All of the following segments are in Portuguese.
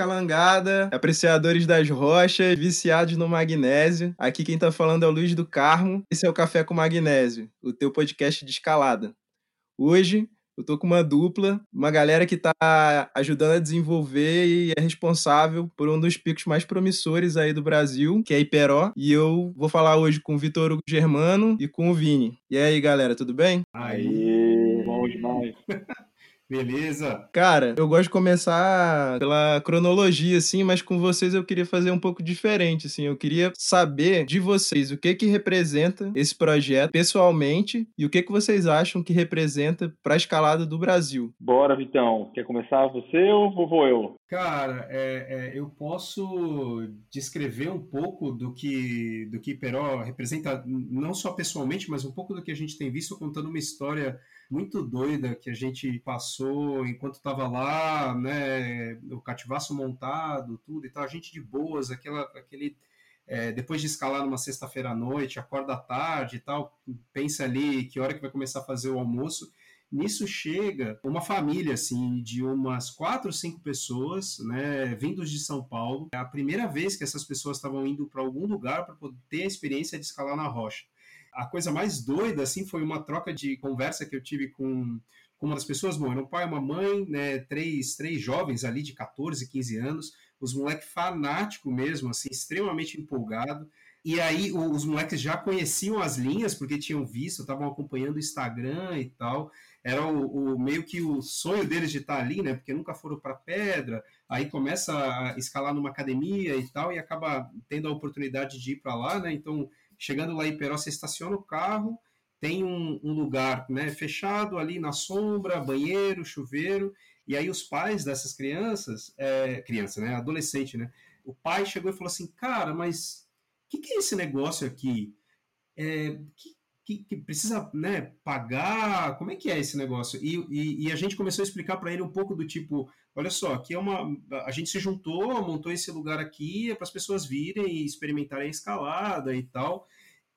Calangada, apreciadores das rochas, viciados no magnésio. Aqui quem tá falando é o Luiz do Carmo. Esse é o Café com Magnésio, o teu podcast de escalada. Hoje eu tô com uma dupla, uma galera que tá ajudando a desenvolver e é responsável por um dos picos mais promissores aí do Brasil, que é Iperó. E eu vou falar hoje com o Vitor Germano e com o Vini. E aí, galera, tudo bem? Aí, bom demais. Beleza. Cara, eu gosto de começar pela cronologia, assim, mas com vocês eu queria fazer um pouco diferente, assim. Eu queria saber de vocês o que que representa esse projeto pessoalmente e o que que vocês acham que representa para a escalada do Brasil. Bora, Vitão. Quer começar você ou vou eu? Cara, é, é, eu posso descrever um pouco do que do que Peró representa, não só pessoalmente, mas um pouco do que a gente tem visto contando uma história muito doida que a gente passou enquanto estava lá, né? O cativaço montado, tudo e tal. A gente de boas, aquela, aquele. É, depois de escalar numa sexta-feira à noite, acorda tarde e tal, pensa ali que hora que vai começar a fazer o almoço. Nisso chega uma família, assim, de umas quatro, cinco pessoas, né, vindos de São Paulo. É a primeira vez que essas pessoas estavam indo para algum lugar para poder ter a experiência de escalar na rocha. A coisa mais doida, assim, foi uma troca de conversa que eu tive com, com uma das pessoas, bom, era um pai, uma mãe, né, três, três jovens ali de 14, 15 anos, os moleques fanáticos mesmo, assim, extremamente empolgado. E aí os moleques já conheciam as linhas, porque tinham visto, estavam acompanhando o Instagram e tal. Era o, o, meio que o sonho deles de estar ali, né? Porque nunca foram para pedra. Aí começa a escalar numa academia e tal, e acaba tendo a oportunidade de ir para lá, né? Então Chegando lá em Peró, você estaciona o carro, tem um, um, lugar né, fechado ali na sombra, banheiro, chuveiro, e aí os pais dessas crianças, é, criança, né, adolescente, né, o pai chegou e falou assim, cara, mas o que, que, é esse negócio aqui? É, que, que, que, precisa né, pagar? Como é que é esse negócio? E, e, e a gente começou a explicar para ele um pouco do tipo, olha só, aqui é uma, a gente se juntou, montou esse lugar aqui é para as pessoas virem e experimentarem a escalada e tal.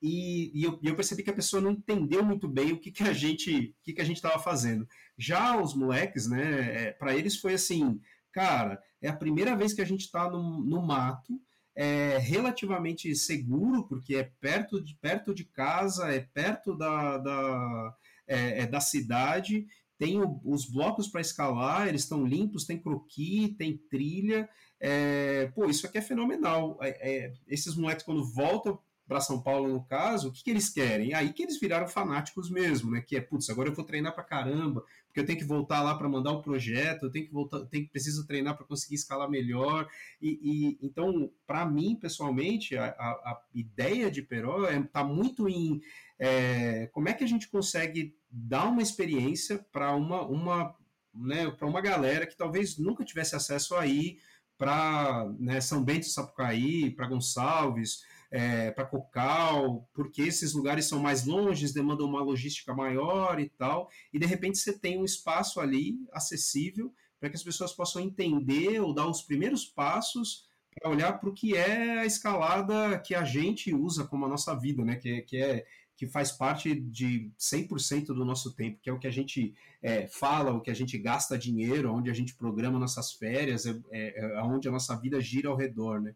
E, e, eu, e, eu, percebi que a pessoa não entendeu muito bem o que, que a gente que, que a gente estava fazendo. Já os moleques, né, é, para eles foi assim, cara, é a primeira vez que a gente está no, no mato, é relativamente seguro, porque é perto de, perto de casa, é perto da, da, é, é da cidade, tem o, os blocos para escalar, eles estão limpos, tem croquis, tem trilha. É, pô, isso aqui é fenomenal. É, é esses moleques, quando voltam para São Paulo, no caso, o que, que eles querem? Aí que eles viraram fanáticos mesmo, né? Que é, putz, agora eu vou treinar para caramba, porque eu tenho que voltar lá para mandar o projeto, eu tenho que voltar, tenho que preciso treinar para conseguir escalar melhor. E, e então, para mim, pessoalmente, a, a, a, ideia de Peró está é, tá muito em é, como é que a gente consegue dar uma experiência para uma, uma, né, para uma galera que talvez nunca tivesse acesso aí para né, São Bento Sapucaí, para Gonçalves, é, para Cocal, porque esses lugares são mais longe, demandam uma logística maior e tal, e de repente você tem um espaço ali acessível para que as pessoas possam entender ou dar os primeiros passos para olhar para o que é a escalada que a gente usa como a nossa vida, né? Que, que é que faz parte de 100% do nosso tempo, que é o que a gente é, fala, o que a gente gasta dinheiro, onde a gente programa nossas férias, é, é, é onde a nossa vida gira ao redor, né?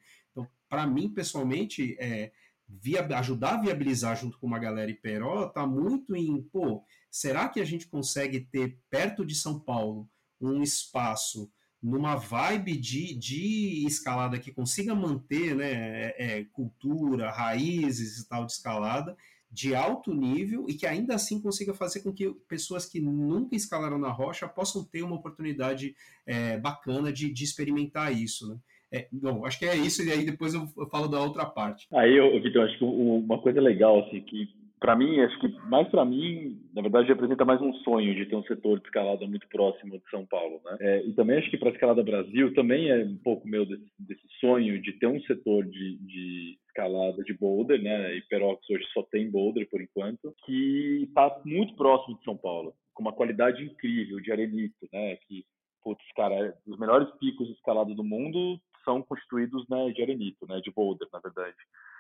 Para mim, pessoalmente, é, via, ajudar a viabilizar junto com uma galera Iperó tá muito em, pô, será que a gente consegue ter perto de São Paulo um espaço numa vibe de, de escalada que consiga manter né, é, é, cultura, raízes e tal de escalada de alto nível e que ainda assim consiga fazer com que pessoas que nunca escalaram na rocha possam ter uma oportunidade é, bacana de, de experimentar isso. Né? É, bom, acho que é isso, e aí depois eu, falo da outra parte. Aí, Vitor, acho que uma coisa legal, assim, que para mim, acho que mais para mim, na verdade, representa mais um sonho de ter um setor de escalada muito próximo de São Paulo, né? É, e também acho que para escalada Brasil também é um pouco meu desse, desse sonho de ter um setor de, de escalada de boulder, né? E Perox hoje só tem boulder por enquanto, que está muito próximo de São Paulo, com uma qualidade incrível de arenito, né? Que putz, cara, os melhores picos escalados do mundo são constituídos né, de arenito, né, de boulder, na verdade.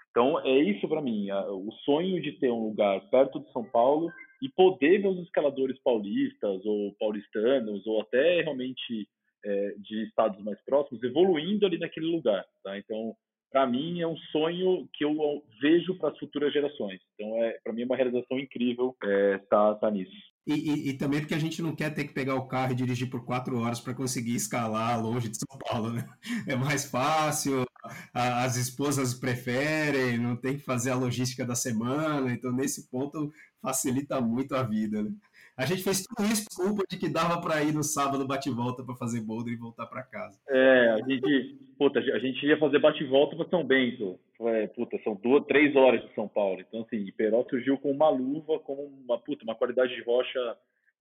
Então, é isso para mim, o sonho de ter um lugar perto de São Paulo e poder ver os escaladores paulistas ou paulistanos ou até realmente é, de estados mais próximos, evoluindo ali naquele lugar. Tá? Então, para mim é um sonho que eu vejo para as futuras gerações. Então, é para mim é uma realização incrível é, tá, tá nisso. E, e, e, também porque a gente não quer ter que pegar o carro e dirigir por quatro horas para conseguir escalar longe de São Paulo, né? É mais fácil, a, as esposas preferem, não tem que fazer a logística da semana, então nesse ponto facilita muito a vida, né? A gente fez tudo isso culpa de que dava para ir no sábado bate-volta para fazer boulder e voltar para casa. É, a gente, puta, a gente ia fazer bate-volta para São Bento. É, puta, são duas, três horas de São Paulo. Então, assim, Iperó surgiu com uma luva, com uma, puta, uma qualidade de rocha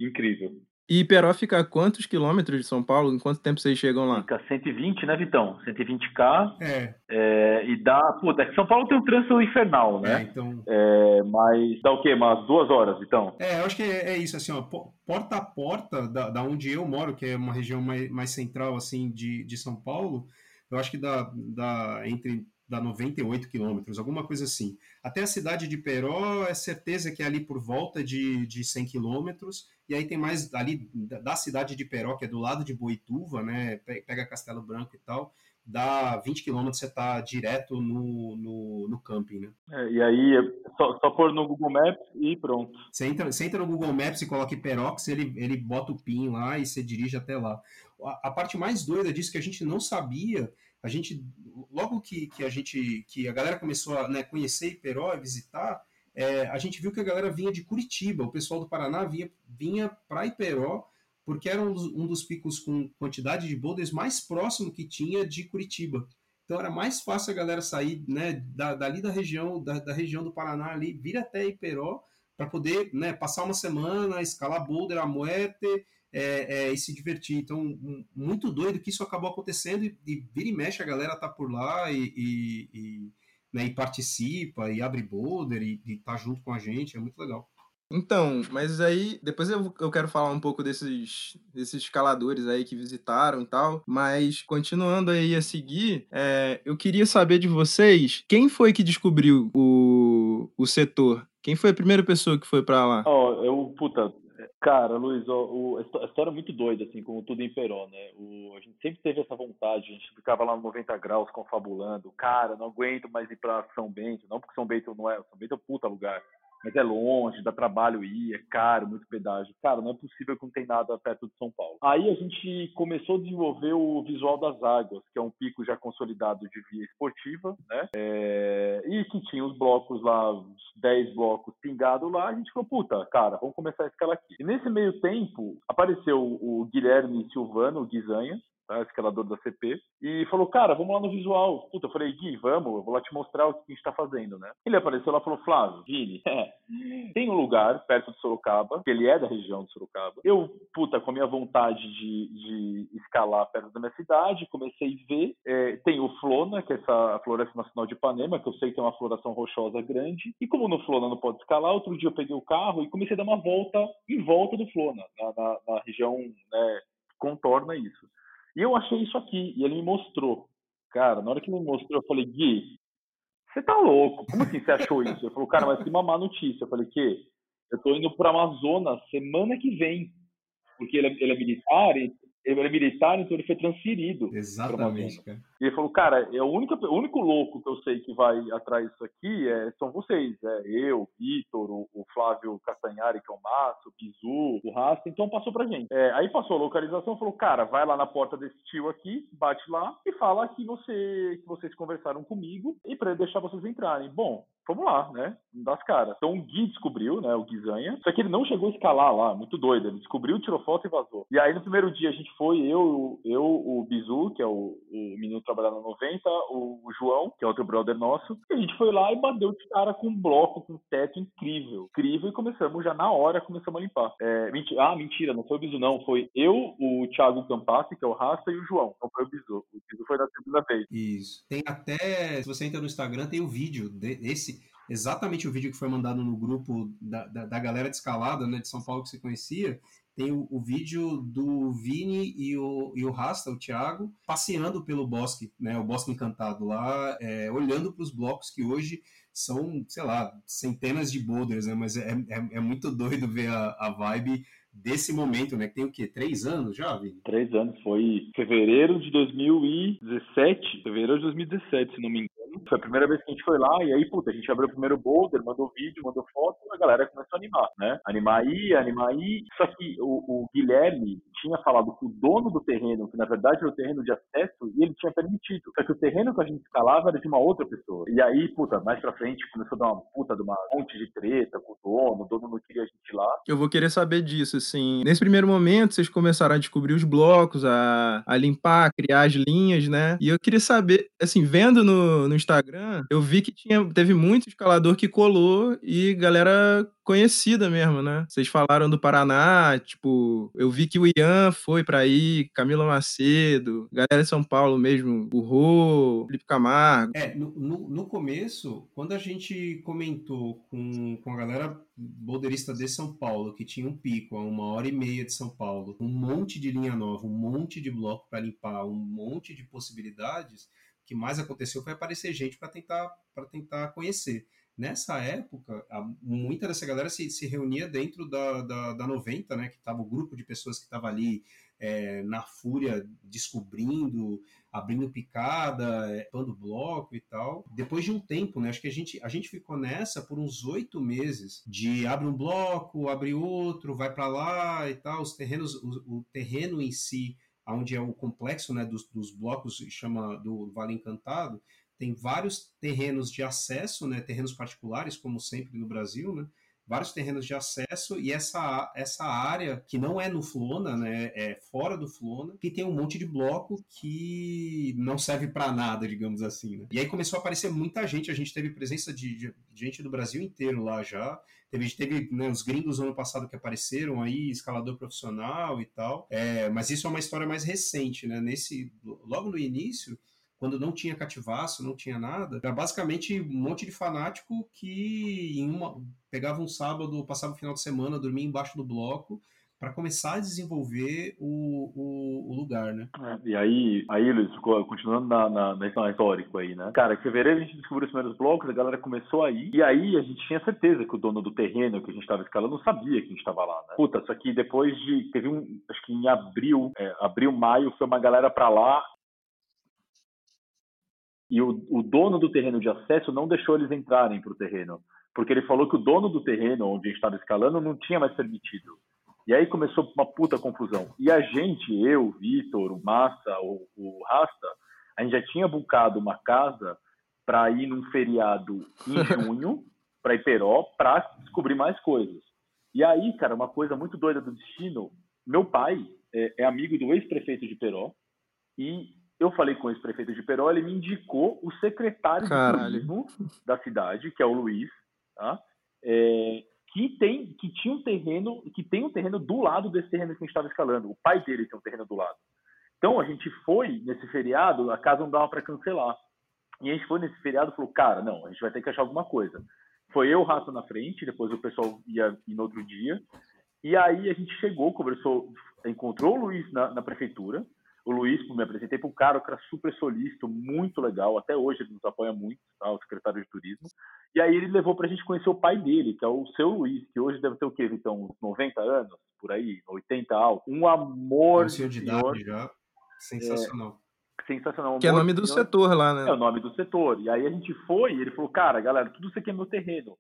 incrível. E Iperó fica a quantos quilômetros de São Paulo? Em quanto tempo vocês chegam lá? Fica 120, né, Vitão? 120k. É. é e dá. Puta, é que São Paulo tem um trânsito infernal, né? É, então. É, mas dá o quê? Umas duas horas, então? É, eu acho que é, é isso, assim, ó. Porta a porta da, da onde eu moro, que é uma região mais, mais central, assim, de, de São Paulo, eu acho que dá, dá entre dá 98 quilômetros, alguma coisa assim. Até a cidade de Peró, é certeza que é ali por volta de, de 100 quilômetros, e aí tem mais ali da cidade de Peró, que é do lado de Boituva, né, pega Castelo Branco e tal, dá 20 quilômetros você está direto no, no, no camping, né? É, e aí, é só, só pôr no Google Maps e pronto. Você entra, você entra no Google Maps e coloca Perox, ele, ele bota o PIN lá e você dirige até lá. A, a parte mais doida disso que a gente não sabia a gente logo que, que a gente que a galera começou a né, conhecer Iperó e visitar é, a gente viu que a galera vinha de Curitiba. O pessoal do Paraná vinha vinha para Iperó porque era um dos, um dos, picos com quantidade de boulders mais próximo que tinha de Curitiba. Então era mais fácil a galera sair né, da, dali da região da, da região do Paraná ali vir até Iperó para poder né, passar uma semana escalar boulder a muerte é, é, e se divertir. Então, muito doido que isso acabou acontecendo e, e vira e mexe a galera tá por lá e, e, e, né, e participa e abre boulder e, e tá junto com a gente, é muito legal. Então, mas aí depois eu, eu quero falar um pouco desses, desses escaladores aí que visitaram e tal, mas continuando aí a seguir, é, eu queria saber de vocês quem foi que descobriu o, o setor? Quem foi a primeira pessoa que foi para lá? Ó, oh, eu, puta, Cara, Luiz, o, o, a história é muito doida, assim, como tudo em Peró, né? O, a gente sempre teve essa vontade, a gente ficava lá no 90 graus confabulando, cara, não aguento mais ir para São Bento, não porque São Bento não é, São Bento é um puta lugar, mas é longe, dá trabalho ir, é caro, muito pedágio. Cara, não é possível que não tem nada perto de São Paulo. Aí a gente começou a desenvolver o Visual das Águas, que é um pico já consolidado de via esportiva, né? É... E que tinha os blocos lá, uns 10 blocos pingados lá, a gente falou, puta, cara, vamos começar a escalar aqui. E nesse meio tempo, apareceu o Guilherme Silvano, o Guizanha, tá? escalador da CP, e falou, cara, vamos lá no visual. Puta, eu falei, Gui, vamos, eu vou lá te mostrar o que a gente tá fazendo, né? Ele apareceu lá e falou, Flávio, Vini, tem um lugar perto de Sorocaba, que ele é da região de Sorocaba. Eu, puta, com a minha vontade de, de escalar perto da minha cidade, comecei a ver, é, tem o Flona, que é essa Floresta Nacional de Ipanema, que eu sei que tem uma floração rochosa grande, e como no Flona não pode escalar, outro dia eu peguei o carro e comecei a dar uma volta em volta do Flona, na, na, na região, né, contorna isso. E eu achei isso aqui, e ele me mostrou. Cara, na hora que ele me mostrou, eu falei, Gui, você tá louco? Como assim você achou isso? Ele falou, cara, mas tem uma má notícia. Eu falei, que? Eu tô indo pro Amazonas semana que vem. Porque ele é, ele é militar, e ele era militar, então ele foi transferido. Exatamente, cara. E ele falou, cara, é o único, o único louco que eu sei que vai atrás disso aqui é, são vocês. É eu, Vitor, o, o, Flávio Castanhari, que é o Márcio, o Bizu, o Rasta, então passou pra gente. É, aí passou a localização, falou, cara, vai lá na porta desse tio aqui, bate lá e fala que, você, que vocês conversaram comigo e para deixar vocês entrarem. Bom, vamos lá, né? Das caras. Então o Gui descobriu, né? O Guizanha. Só que ele não chegou a escalar lá, muito doido. Ele descobriu, tirou foto e vazou. E aí no primeiro dia a gente foi, eu, eu o Bizu, que é o, o menino trabalhando no 90, o, João, que é outro brother nosso. E a gente foi lá e bateu de cara com um bloco, com um teto incrível. Incrível. E começamos já na hora, começamos a limpar. É, mentira, ah, mentira, não foi o Bizu, não. Foi eu, o Thiago Campassi, que é o Rasta, e o João. Não foi o Bizu. O Bizu foi na segunda vez. Isso. Tem até, se você entra no Instagram, tem o vídeo desse exatamente o vídeo que foi mandado no grupo da, da, da galera de escalada, né, de São Paulo que você conhecia, tem o, o, vídeo do Vini e o, e o Rasta, o Thiago, passeando pelo bosque, né, o bosque encantado lá, é, olhando para os blocos que hoje são, sei lá, centenas de boulders, né, mas é, é, é muito doido ver a, a vibe desse momento, né? Que tem o quê? Três anos já, Vini? Três anos. Foi fevereiro de 2017. Fevereiro de 2017, se não me. Foi a primeira vez que a gente foi lá, e aí, puta, a gente abriu o primeiro boulder, mandou vídeo, mandou foto, a galera começou a animar, né? Animar aí, animar aí. Só que o, o Guilherme tinha falado que o dono do terreno, que na verdade era o terreno de acesso, e ele tinha permitido. Só que o terreno que a gente escalava era de uma outra pessoa. E aí, puta, mais pra frente começou a dar uma puta de uma monte de treta com o dono, o dono não queria a gente lá. Eu vou querer saber disso, assim. Nesse primeiro momento, vocês começaram a descobrir os blocos, a, a limpar, a criar as linhas, né? E eu queria saber, assim, vendo no, no Instagram, eu vi que tinha, teve muito escalador que colou e galera conhecida mesmo, né? Vocês falaram do Paraná, tipo, eu vi que o Ian foi para aí, Camila Macedo, galera de São Paulo mesmo, o Rô, Felipe Camargo. É, no, no, no, começo, quando a gente comentou com, com a galera boulderista de São Paulo, que tinha um pico a uma hora e meia de São Paulo, um monte de linha nova, um monte de bloco para limpar, um monte de possibilidades, que mais aconteceu foi aparecer gente para tentar, tentar conhecer. Nessa época, muita dessa galera se, se reunia dentro da, da, da 90, né? Que estava o grupo de pessoas que estava ali é, na fúria, descobrindo, abrindo picada, é, pando bloco e tal. Depois de um tempo, né? Acho que a gente, a gente ficou nessa por uns oito meses de abre um bloco, abre outro, vai para lá e tal. Os terrenos, o, o terreno em si, onde é o complexo né, dos, dos blocos, chama do Vale Encantado, tem vários terrenos de acesso, né, terrenos particulares, como sempre no Brasil, né, vários terrenos de acesso e essa, essa área que não é no Flona, né, é fora do Flona, que tem um monte de bloco que não serve para nada, digamos assim. Né? E aí começou a aparecer muita gente, a gente teve presença de, de gente do Brasil inteiro lá já. Teve, teve né, os gringos ano passado que apareceram aí, escalador profissional e tal. É, mas isso é uma história mais recente, né? Nesse, logo no início, quando não tinha cativaço, não tinha nada, era basicamente um monte de fanático que em uma, pegava um sábado, passava o final de semana, dormia embaixo do bloco para começar a desenvolver o, o, o lugar, né? É, e aí, aí Luiz, continuando na, na, na histórico aí, né? Cara, em fevereiro a gente descobriu os primeiros blocos, a galera começou aí, e aí a gente tinha certeza que o dono do terreno que a gente estava escalando sabia que a gente estava lá, né? Puta, só que depois de, teve um, acho que em abril, é, abril, maio, foi uma galera para lá e o, o dono do terreno de acesso não deixou eles entrarem para o terreno, porque ele falou que o dono do terreno onde a gente estava escalando não tinha mais permitido. E aí começou uma puta confusão. E a gente, eu, o Vitor, o Massa, o, o Rasta, a gente já tinha bucado uma casa para ir num feriado em junho, para Iperó, para descobrir mais coisas. E aí, cara, uma coisa muito doida do destino, meu pai é, é amigo do ex-prefeito de Iperó, e eu falei com o ex-prefeito de Peró, ele me indicou o secretário Caralho. de turismo da cidade, que é o Luiz, tá? É, que tem, que tinha um terreno, que tem um terreno do lado desse terreno que a gente estava escalando. O pai dele tem um terreno do lado. Então a gente foi nesse feriado, a casa não dava para cancelar. E a gente foi nesse feriado falou, cara, não, a gente vai ter que achar alguma coisa. Foi eu, o Rato na frente, depois o pessoal ia, no outro dia. E aí a gente chegou, conversou, encontrou o Luiz na, na prefeitura, o Luiz, me apresentei para um cara, um cara super solícito, muito legal, até hoje ele nos apoia muito, tá? o secretário de turismo. E aí ele levou para a gente conhecer o pai dele, que é o seu Luiz, que hoje deve ter o quê, então, uns 90 anos, por aí, 80 alto. Um amor. Um senhor de idade já. Sensacional. É, sensacional. Que é o nome do senhor. setor lá, né? É o nome do setor. E aí a gente foi e ele falou, cara, galera, tudo isso aqui é meu terreno.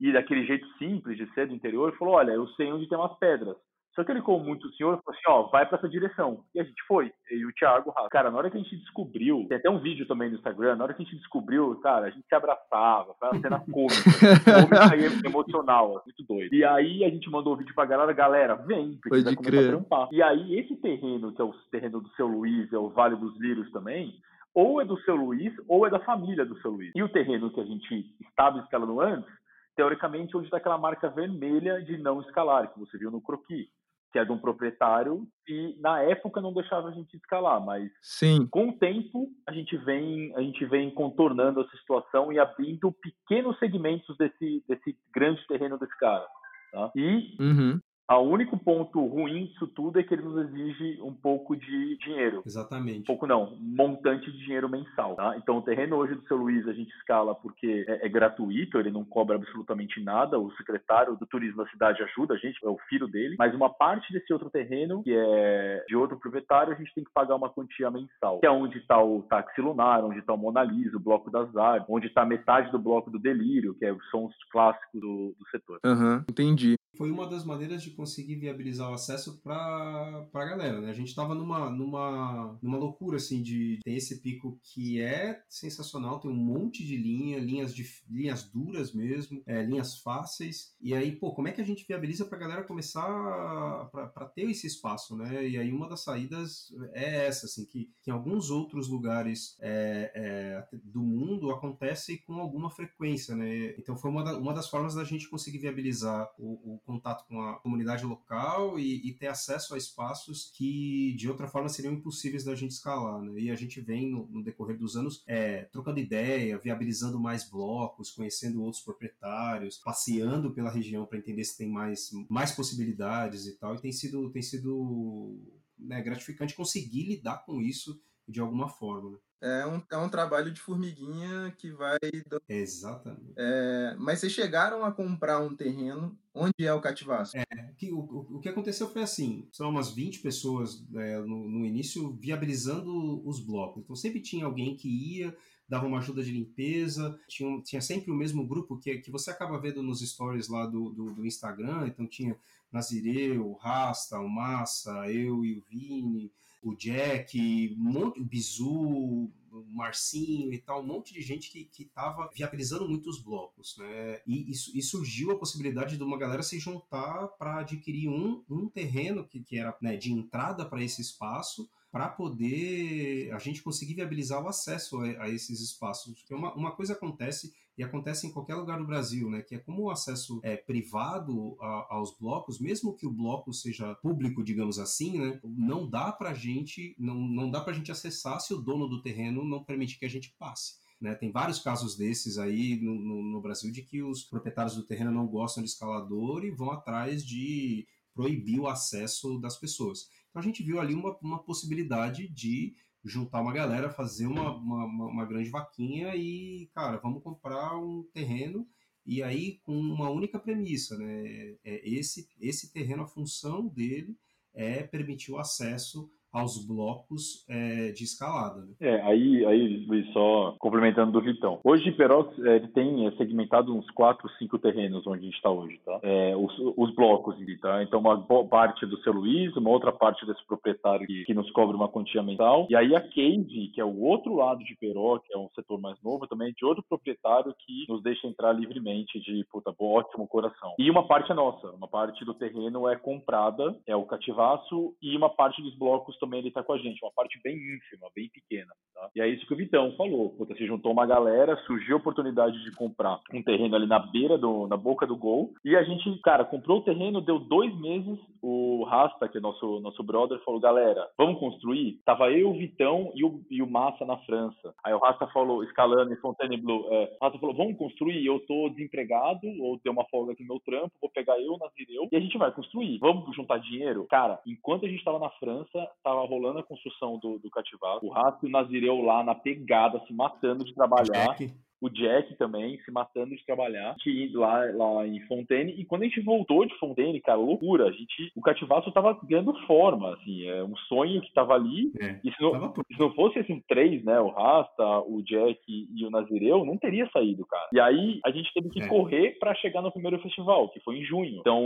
E daquele jeito simples de ser do interior, ele falou, olha, eu sei onde tem umas pedras. Só que ele, como muito senhor, falou assim: ó, vai para essa direção. E a gente foi. E o Thiago, cara, na hora que a gente descobriu, tem até um vídeo também no Instagram, na hora que a gente descobriu, cara, a gente se abraçava, foi uma cena cômica. cômica emocional, muito doido. E aí a gente mandou o vídeo pra galera: galera, vem, porque vai começar crer. a trampar. E aí esse terreno, que é o terreno do seu Luiz, é o Vale dos Lírios também, ou é do seu Luiz, ou é da família do seu Luiz. E o terreno que a gente estava escalando antes, teoricamente, onde está aquela marca vermelha de não escalar, que você viu no croquis que é de um proprietário, e na época não deixava a gente escalar, mas Sim. com o tempo a gente vem a gente vem contornando essa situação e abrindo pequenos segmentos desse desse grande terreno desse cara. Tá? E uhum. O único ponto ruim disso tudo é que ele nos exige um pouco de dinheiro. Exatamente. Um pouco não, um montante de dinheiro mensal. Tá? Então o terreno hoje do seu Luiz a gente escala porque é, é, gratuito, ele não cobra absolutamente nada. O secretário do turismo da cidade ajuda a gente, é o filho dele. Mas uma parte desse outro terreno, que é de outro proprietário, a gente tem que pagar uma quantia mensal. Que é onde está o táxi lunar, onde está o Mona Lisa, o Bloco das Artes, onde está metade do Bloco do Delírio, que é, são os clássicos do, do setor. Aham, uhum, entendi foi uma das maneiras de conseguir viabilizar o acesso para a galera, né? A gente estava numa, numa, numa loucura, assim, de tem esse pico que é sensacional, tem um monte de linha, linhas, de, linhas duras mesmo, é, linhas fáceis, e aí, pô, como é que a gente viabiliza para a galera começar para ter esse espaço, né? E aí uma das saídas é essa, assim, que, que em alguns outros lugares é, é, do mundo acontece com alguma frequência, né? Então foi uma, da, uma das formas da gente conseguir viabilizar o, o contato com a comunidade local e, e, ter acesso a espaços que de outra forma seriam impossíveis da gente escalar. Né? E a gente vem no, no decorrer dos anos é, trocando ideia, viabilizando mais blocos, conhecendo outros proprietários, passeando pela região para entender se tem mais, mais possibilidades e tal. E tem sido, tem sido né, gratificante conseguir lidar com isso de alguma forma. Né? É um, é um trabalho de formiguinha que vai. Exatamente. É, mas vocês chegaram a comprar um terreno. Onde é o cativaço? É, que, o, o que aconteceu foi assim: são umas 20 pessoas é, no, no início viabilizando os blocos. Então sempre tinha alguém que ia, dava uma ajuda de limpeza, tinha, tinha sempre o mesmo grupo que, que você acaba vendo nos stories lá do, do, do Instagram. Então tinha Nazireu, o Rasta, o Massa, eu e o Vini o Jack, um monte, o Bizu, Marcinho e tal, um monte de gente que estava viabilizando muito os blocos, né? E, e, e, surgiu a possibilidade de uma galera se juntar para adquirir um, um terreno que, que era né, de entrada para esse espaço para poder a gente conseguir viabilizar o acesso a, a esses espaços. Porque uma, uma coisa acontece e acontece em qualquer lugar do Brasil, né? Que é como o acesso é privado a, aos blocos, mesmo que o bloco seja público, digamos assim, né? Não dá para gente, não, não dá para gente acessar se o dono do terreno não permitir que a gente passe. Né, tem vários casos desses aí no, no, no, Brasil de que os proprietários do terreno não gostam de escalador e vão atrás de proibir o acesso das pessoas. Então a gente viu ali uma, uma possibilidade de juntar uma galera, fazer uma, uma, uma, grande vaquinha e, cara, vamos comprar um terreno e aí com uma única premissa, né? É esse, esse terreno, a função dele é permitir o acesso aos blocos é, de escalada. Né? É, aí, aí, Luiz, só complementando do Vitão. Hoje, Perox é, ele tem é, segmentado uns 4, 5 terrenos onde a gente está hoje, tá? É, os, os blocos, tá? Então, uma parte do seu Luiz, uma outra parte desse proprietário que, que nos cobra uma quantia mensal, e aí a Cave, que é o outro lado de Peró, que é um setor mais novo, também é de outro proprietário que nos deixa entrar livremente de, puta, ótimo coração. E uma parte é nossa, uma parte do terreno é comprada, é o cativaço, e uma parte dos blocos também ele está com a gente, uma parte bem ínfima, bem pequena. Tá? E é isso que o Vitão falou. Puta, se juntou uma galera, surgiu a oportunidade de comprar um terreno ali na beira, do, na boca do gol. E a gente, cara, comprou o terreno, deu dois meses. O Rasta, que é nosso, nosso brother, falou: galera, vamos construir? Tava eu, o Vitão e o, e o Massa na França. Aí o Rasta falou, escalando em Fontainebleau, é, Rasta falou: vamos construir? Eu tô desempregado, ou deu uma folga aqui no meu trampo, vou pegar eu, Nazireu, e a gente vai construir. Vamos juntar dinheiro? Cara, enquanto a gente tava na França, tava rolando a construção do, do cativato. O Rato e o Nazireu lá na pegada, se matando de trabalhar. Jack o Jack também se matando de trabalhar, que lá, lá em Fontaine. E quando a gente voltou de Fontaine, cara, loucura. A gente, o cativaço tava ganhando forma, assim, é um sonho que tava ali. É, e se não, se não fosse esses três, né, o Rasta, o Jack e o Nazireu, não teria saído, cara. E aí a gente teve que é. correr para chegar no primeiro festival, que foi em junho. Então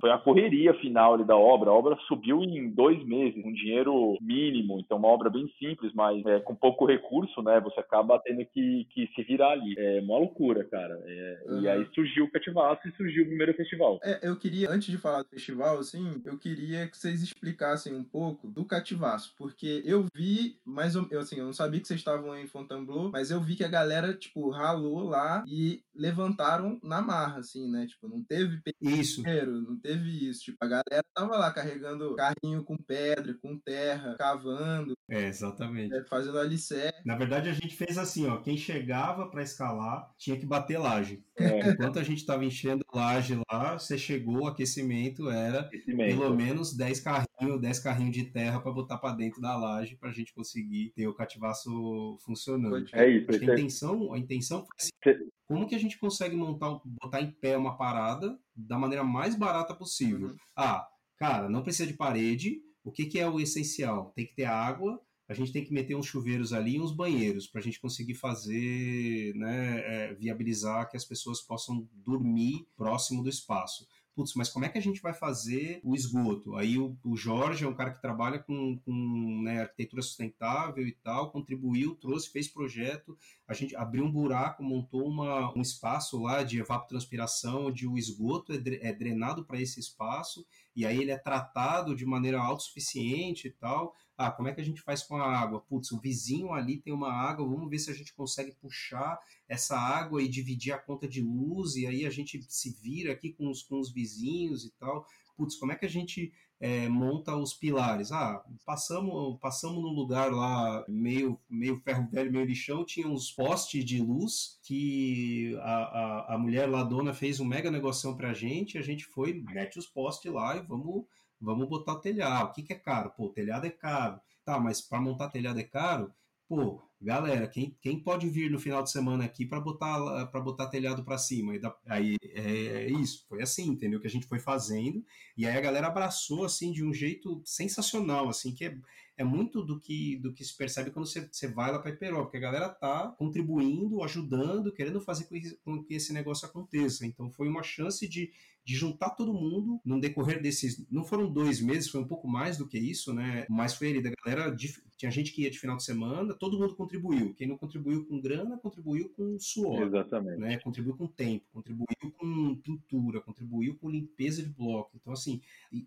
foi a correria final ali da obra. A obra subiu em dois meses, um dinheiro mínimo. Então uma obra bem simples, mas é, com pouco recurso, né? Você acaba tendo que, que se virar ali. É uma loucura, cara. É, uhum. E aí surgiu o Cativaço e surgiu o primeiro festival. É, eu queria, antes de falar do festival, assim, eu queria que vocês explicassem um pouco do Cativaço, porque eu vi, mais ou eu, assim, eu não sabia que vocês estavam em Fontainebleau, mas eu vi que a galera, tipo, ralou lá e levantaram na marra, assim, né? Tipo, não teve isso. não teve isso. Tipo, a galera tava lá carregando carrinho com pedra, com terra, cavando. É, exatamente. É, fazendo alicerce. Na verdade, a gente fez assim, ó, quem chegava para escalar, tinha que bater laje. É. Enquanto a gente estava enchendo laje lá, você chegou, o aquecimento era aquecimento. pelo menos 10 carrinhos, 10 carrinhos de terra para botar para dentro da laje para a gente conseguir ter o cativaço funcionando. É isso. A intenção, a intenção foi assim, como que a gente consegue montar, botar em pé uma parada da maneira mais barata possível? Uhum. Ah, cara, não precisa de parede. O que, que é o essencial? Tem que ter água, a gente tem que meter uns chuveiros ali e uns banheiros para a gente conseguir fazer, né, é, viabilizar que as pessoas possam dormir próximo do espaço putz, mas como é que a gente vai fazer o esgoto? Aí o, o Jorge é um cara que trabalha com, com né, arquitetura sustentável e tal, contribuiu, trouxe, fez projeto, a gente abriu um buraco, montou uma, um espaço lá de evapotranspiração, onde o esgoto é, é drenado para esse espaço, e aí ele é tratado de maneira autossuficiente e tal. Ah, como é que a gente faz com a água? Putz, o vizinho ali tem uma água, vamos ver se a gente consegue puxar essa água e dividir a conta de luz, e aí a gente se vira aqui com os, com os vizinhos e tal. Putz, como é que a gente é, monta os pilares? Ah, passamos, passamos num lugar lá meio, meio ferro velho, meio lixão, tinha uns postes de luz que a, a, a mulher lá, dona, fez um mega negociação pra gente, a gente foi, mete os postes lá e vamos Vamos botar o telhado. O que, que é caro? Pô, o telhado é caro. Tá, mas para montar telhado é caro? Pô, galera, quem, quem pode vir no final de semana aqui para botar para botar telhado para cima? E da, aí é, é, isso, foi assim, entendeu? Que a gente foi fazendo e aí a galera abraçou assim de um jeito sensacional, assim que é, é muito do que do que se percebe quando você, você vai lá para Iperó, porque a galera tá contribuindo, ajudando, querendo fazer com que esse negócio aconteça. Então foi uma chance de de juntar todo mundo no decorrer desses. Não foram dois meses, foi um pouco mais do que isso, né? Mas foi ali da galera. De, tinha gente que ia de final de semana, todo mundo contribuiu. Quem não contribuiu com grana, contribuiu com suor. Exatamente. Né? Contribuiu com tempo, contribuiu com pintura, contribuiu com limpeza de bloco. Então, assim,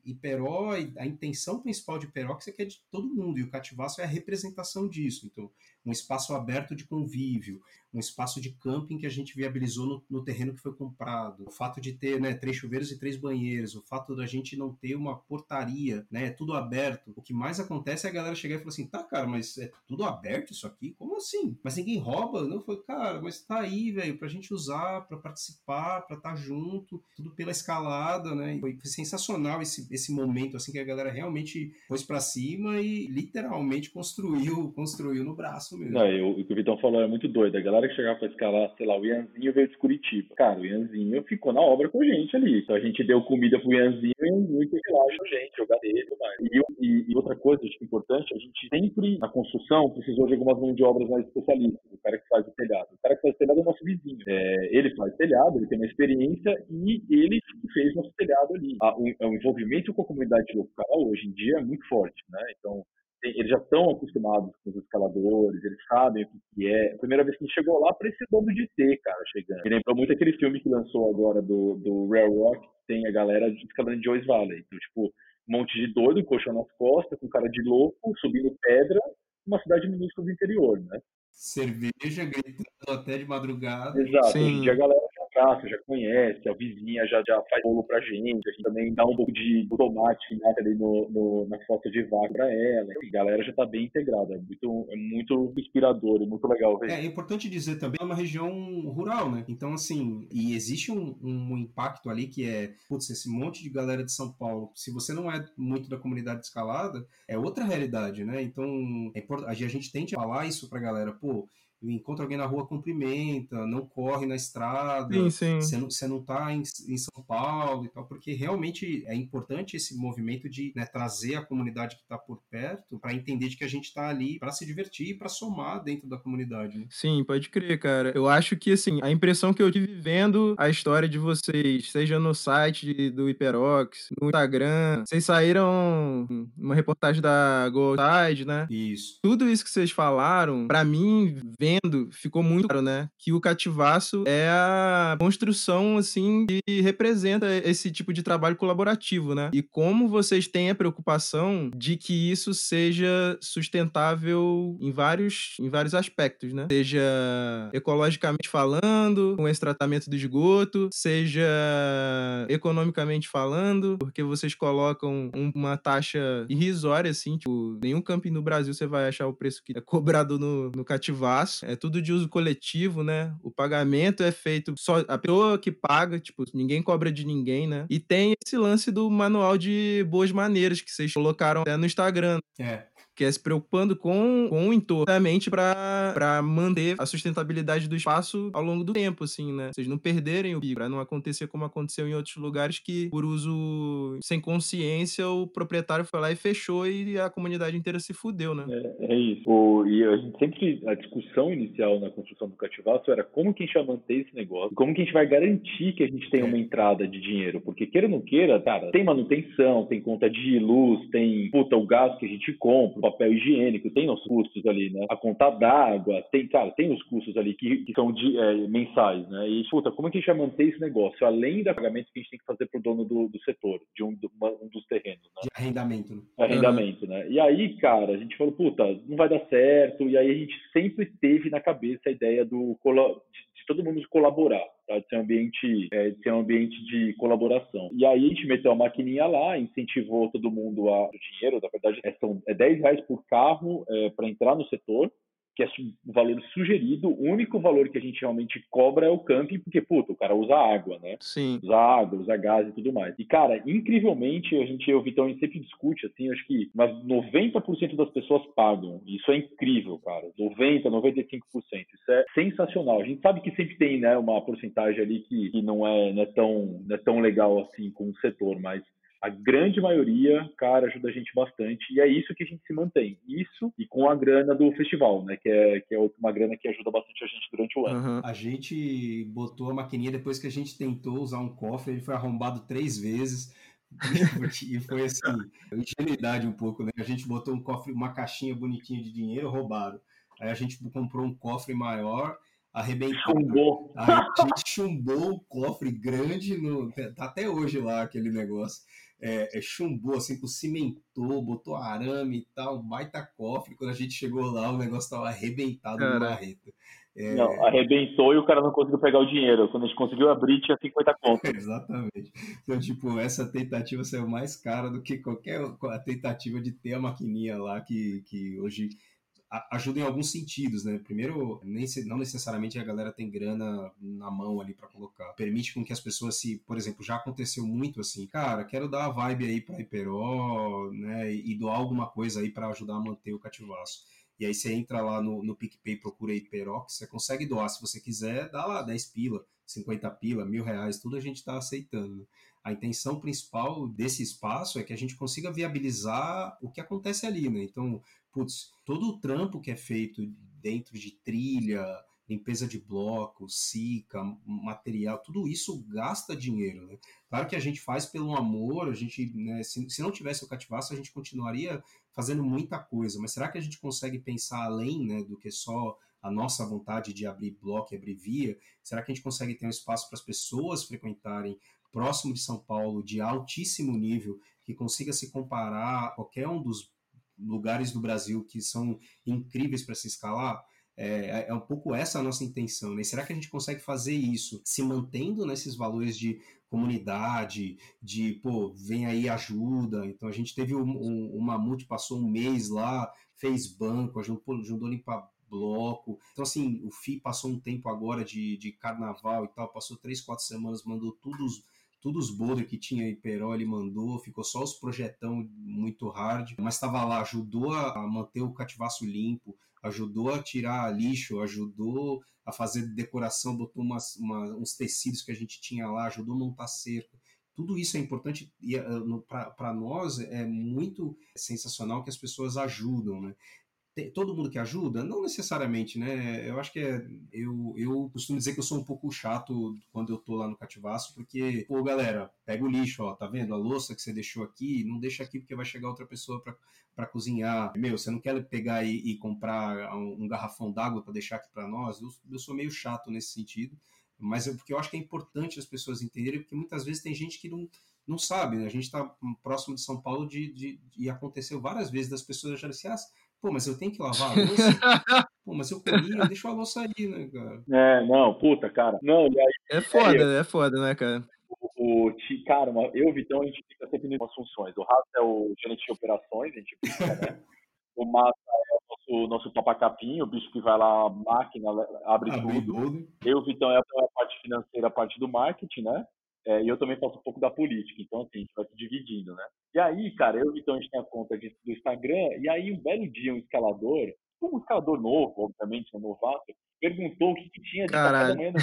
Iperó, a intenção principal de Iperó é que você quer de todo mundo, e o Cativaço é a representação disso. Então, um espaço aberto de convívio, um espaço de camping que a gente viabilizou no, no terreno que foi comprado, o fato de ter né, três chuveiros e três banheiros, o fato da gente não ter uma portaria, né, tudo aberto. O que mais acontece é a galera chegar e falar assim, tá, cara, mas é tudo aberto isso aqui? Como assim? Mas ninguém rouba? Não, foi, cara, mas tá aí, velho, pra gente usar, pra participar, pra estar tá junto, tudo pela escalada, né? Foi, sensacional esse, esse momento, assim, que a galera realmente pôs pra cima e literalmente construiu, construiu no braço mesmo. Não, eu, o que o Vitão falou é muito doido. A galera que chegava pra escalar, sei lá, o Ianzinho veio de Curitiba. Cara, o Ianzinho ficou na obra com a gente ali. Então a gente deu comida pro Ianzinho e o Ianzinho a gente, jogar dele e. E, e, outra coisa, acho que é importante, a gente sempre, na construção, precisou de algumas mãos de obras mais especialistas. O cara que faz o telhado. O cara que faz o telhado é o nosso vizinho. É, ele faz telhado, ele tem uma experiência e ele fez nosso telhado ali. o, o envolvimento com a comunidade local hoje em dia é muito forte, né? Então, eles já estão acostumados com os escaladores, eles sabem o que, que é. A primeira vez que a gente chegou lá, parecia bando de T, cara, chegando. Me lembrou muito aquele filme que lançou agora do, do Real Rock, tem a galera escalando de Joyce Valley. Então, tipo, um monte de doido, um colchão nas costas, com cara de louco, subindo pedra, uma cidade minúscula do interior, né? Cerveja, gritando até de madrugada. Exato. Sim. Hoje em dia a galera praça, já conhece, a vizinha já, já faz bolo pra gente, a gente também dá um pouco de tomate ali no, no, na foto de vaca pra ela. a galera já tá bem integrada, é muito, é muito inspirador, é muito legal ver. É, é importante dizer também, é uma região rural, né? Então, assim, e existe um, um impacto ali que é, putz, esse monte de galera de São Paulo, se você não é muito da comunidade de escalada, é outra realidade, né? Então, é, a gente tende a falar isso pra galera, pô, encontra alguém na rua, cumprimenta, não corre na estrada, sim, sim. Você, não, você não tá em, em, São Paulo e tal, porque realmente é importante esse movimento de né, trazer a comunidade que está por perto para entender de que a gente está ali para se divertir e para somar dentro da comunidade. Né? Sim, pode crer, cara. Eu acho que, assim, a impressão que eu tive vendo a história de vocês, seja no site do Hiperox, no Instagram, vocês saíram uma reportagem da Goldtide, né? Isso. Tudo isso que vocês falaram, para mim, vem vendo, ficou muito claro, né? Que o cativaço é a construção, assim, que representa esse tipo de trabalho colaborativo, né? E como vocês têm a preocupação de que isso seja sustentável em vários, em vários aspectos, né? Seja ecologicamente falando, com esse tratamento do esgoto, seja economicamente falando, porque vocês colocam uma taxa irrisória, assim, tipo, nenhum camping no Brasil você vai achar o preço que é cobrado no, no cativaço é tudo de uso coletivo, né? O pagamento é feito só a pessoa que paga, tipo, ninguém cobra de ninguém, né? E tem esse lance do manual de boas maneiras que vocês colocaram até no Instagram. É que é se preocupando com, com o entorno, realmente para manter a sustentabilidade do espaço ao longo do tempo, assim, né? Vocês não perderem o pico, para não acontecer como aconteceu em outros lugares que, por uso sem consciência, o proprietário foi lá e fechou e a comunidade inteira se fudeu, né? É, é isso. O, e a gente sempre, a discussão inicial na construção do cativaço era como que a gente vai manter esse negócio, como que a gente vai garantir que a gente tenha uma entrada de dinheiro, porque queira ou não queira, cara, tem manutenção, tem conta de luz, tem, puta, o gás que a gente compra, papel higiênico, tem os custos ali, né? A conta d'água, tem, cara, tem os custos ali que, que são de, é, mensais, né? E, puta, como é que a gente vai manter esse negócio? Além do pagamento que a gente tem que fazer pro dono do, do setor, de um, uma, um dos terrenos, né? De arrendamento. Né? Arrendamento, uhum. né? E aí, cara, a gente falou, puta, não vai dar certo, e aí a gente sempre teve na cabeça a ideia do todo mundo colaborar, tá? de ser um ambiente, é, de ser um ambiente de colaboração. E aí a gente meteu a maquininha lá, incentivou todo mundo a o dinheiro, na verdade é, são, é 10 reais por carro é, para entrar no setor, que é o valor sugerido, o único valor que a gente realmente cobra é o camping, porque, puta, o cara usa água, né? Sim. Usa água, usa gás e tudo mais. E, cara, incrivelmente, a gente, eu, Vitão, a gente sempre discute, assim, acho que mas 90% das pessoas pagam. Isso é incrível, cara. 90%, 95%. Isso é sensacional. A gente sabe que sempre tem, né, uma porcentagem ali que, que não, é, não, é tão, não é tão legal assim com o setor, mas a grande maioria, cara, ajuda a gente bastante. E é isso que a gente se mantém. Isso e com a grana do festival, né? Que é, que é uma grana que ajuda bastante a gente durante o ano. Uhum. A gente botou a maquininha depois que a gente tentou usar um cofre, ele foi arrombado três vezes. e foi assim, ingenuidade um pouco, né? A gente botou um cofre, uma caixinha bonitinha de dinheiro, roubado. Aí a gente comprou um cofre maior arrebentou. Chumbou. A gente chumbou o cofre grande, no, tá até hoje lá aquele negócio é, é, chumbou, assim, cimentou, botou arame e tal, baita cofre. Quando a gente chegou lá, o negócio tava arrebentado Cara. no barreto. É... Não, arrebentou e o cara não conseguiu pegar o dinheiro. Quando a gente conseguiu abrir, tinha 50 contas. Exatamente. Então, tipo, essa tentativa saiu mais cara do que qualquer tentativa de ter a maquininha lá que, que hoje ajuda em alguns sentidos, né? Primeiro, nem não necessariamente a galera tem grana na mão ali para colocar. Permite com que as pessoas se, por exemplo, já aconteceu muito assim, cara, quero dar a vibe aí para Iperó, né? E, doar alguma coisa aí para ajudar a manter o cativaço. E aí você entra lá no, no PicPay, procura Iperó, que você consegue doar se você quiser, dá lá 10 pila, 50 pila, mil reais, tudo a gente está aceitando. A intenção principal desse espaço é que a gente consiga viabilizar o que acontece ali, né? Então, putz, todo o trampo que é feito dentro de trilha, limpeza de bloco, sica, material, tudo isso gasta dinheiro, né? Claro que a gente faz pelo amor, a gente, né, se, se não tivesse o cativaço, a gente continuaria fazendo muita coisa, mas será que a gente consegue pensar além, né, do que só a nossa vontade de abrir bloco e abrir via? Será que a gente consegue ter um espaço para as pessoas frequentarem próximo de São Paulo, de altíssimo nível, que consiga se comparar a qualquer um dos lugares do Brasil que são incríveis para se escalar, é, é, um pouco essa a nossa intenção, né? Será que a gente consegue fazer isso se mantendo nesses valores de comunidade, de, pô, vem aí ajuda. Então a gente teve um, um, o Mamute, passou um mês lá, fez banco, ajudou, ajudou limpar bloco. Então, assim, o FI passou um tempo agora de, de carnaval e tal, passou três, quatro semanas, mandou tudo os todos os boulders que tinha em Peró ele mandou, ficou só os projetão muito hard, mas estava lá, ajudou a manter o cativaço limpo, ajudou a tirar lixo, ajudou a fazer decoração, botou umas, uma, uns tecidos que a gente tinha lá, ajudou a montar cerca. Tudo isso é importante e eh, para nós é muito sensacional que as pessoas ajudam, né? Todo mundo que ajuda? Não necessariamente, né? Eu acho que é. Eu, eu costumo dizer que eu sou um pouco chato quando eu tô lá no cativaço, porque, pô, galera, pega o lixo, ó, tá vendo? A louça que você deixou aqui, não deixa aqui porque vai chegar outra pessoa para cozinhar. Meu, você não quer pegar e, e comprar um, um garrafão d'água para deixar aqui para nós? Eu, eu sou meio chato nesse sentido, mas eu, porque eu acho que é importante as pessoas entenderem, porque muitas vezes tem gente que não não sabe, né? A gente está próximo de São Paulo de, de, e aconteceu várias vezes das pessoas acharem assim, ah, Pô, mas eu tenho que lavar a louça? Pô, mas eu comi, eu deixo a louça aí, né, cara? É, não, puta, cara. Não, e aí, é foda, é, é foda, né, cara? O, o, cara, eu e o Vitão, a gente fica sempre nas funções. O Rafa é o gerente de operações, a gente fica, né? O Massa é o nosso nosso papacapinho, o bicho que vai lá, máquina, abre, abre tudo. tudo. Eu, o Vitão, é a parte financeira, a parte do marketing, né? É, e eu também faço um pouco da política, então assim, a gente vai se dividindo, né? E aí, cara, eu e o Vitão, a gente tem a conta de, do Instagram, e aí um belo dia um escalador, um escalador novo, obviamente, um novato, perguntou o que, que tinha de Caralho. café da manhã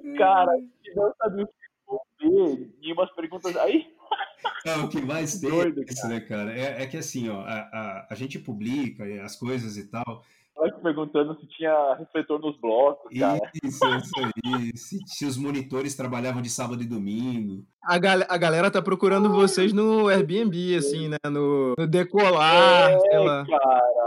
no Cara, não sabia o que responder, e umas perguntas aí é, o que mais tem Doido, isso, né, cara? É, é, que assim, ó, a, a, a gente publica as coisas e tal. Perguntando se tinha refletor nos blocos, cara. Isso, isso aí. se, se, os monitores trabalhavam de sábado e domingo. A, gal a galera tá procurando Ai. vocês no Airbnb, assim, né? No, no Decolar, é, sei lá. cara.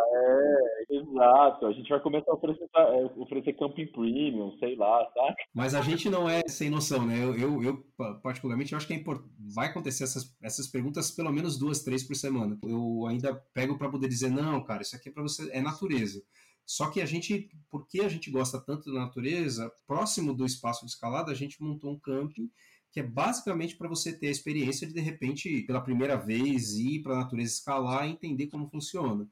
Exato, a gente vai começar a oferecer, é, oferecer camping premium, sei lá, tá? Mas a gente não é sem noção, né? Eu, eu, eu particularmente, eu acho que é importante. Vai acontecer essas, essas perguntas pelo menos duas, três por semana. Eu ainda pego para poder dizer, não, cara, isso aqui é para você, é natureza. Só que a gente, porque a gente gosta tanto da natureza, próximo do espaço de escalada, a gente montou um camping que é basicamente para você ter a experiência de, de repente, pela primeira vez, ir para a natureza escalar e entender como funciona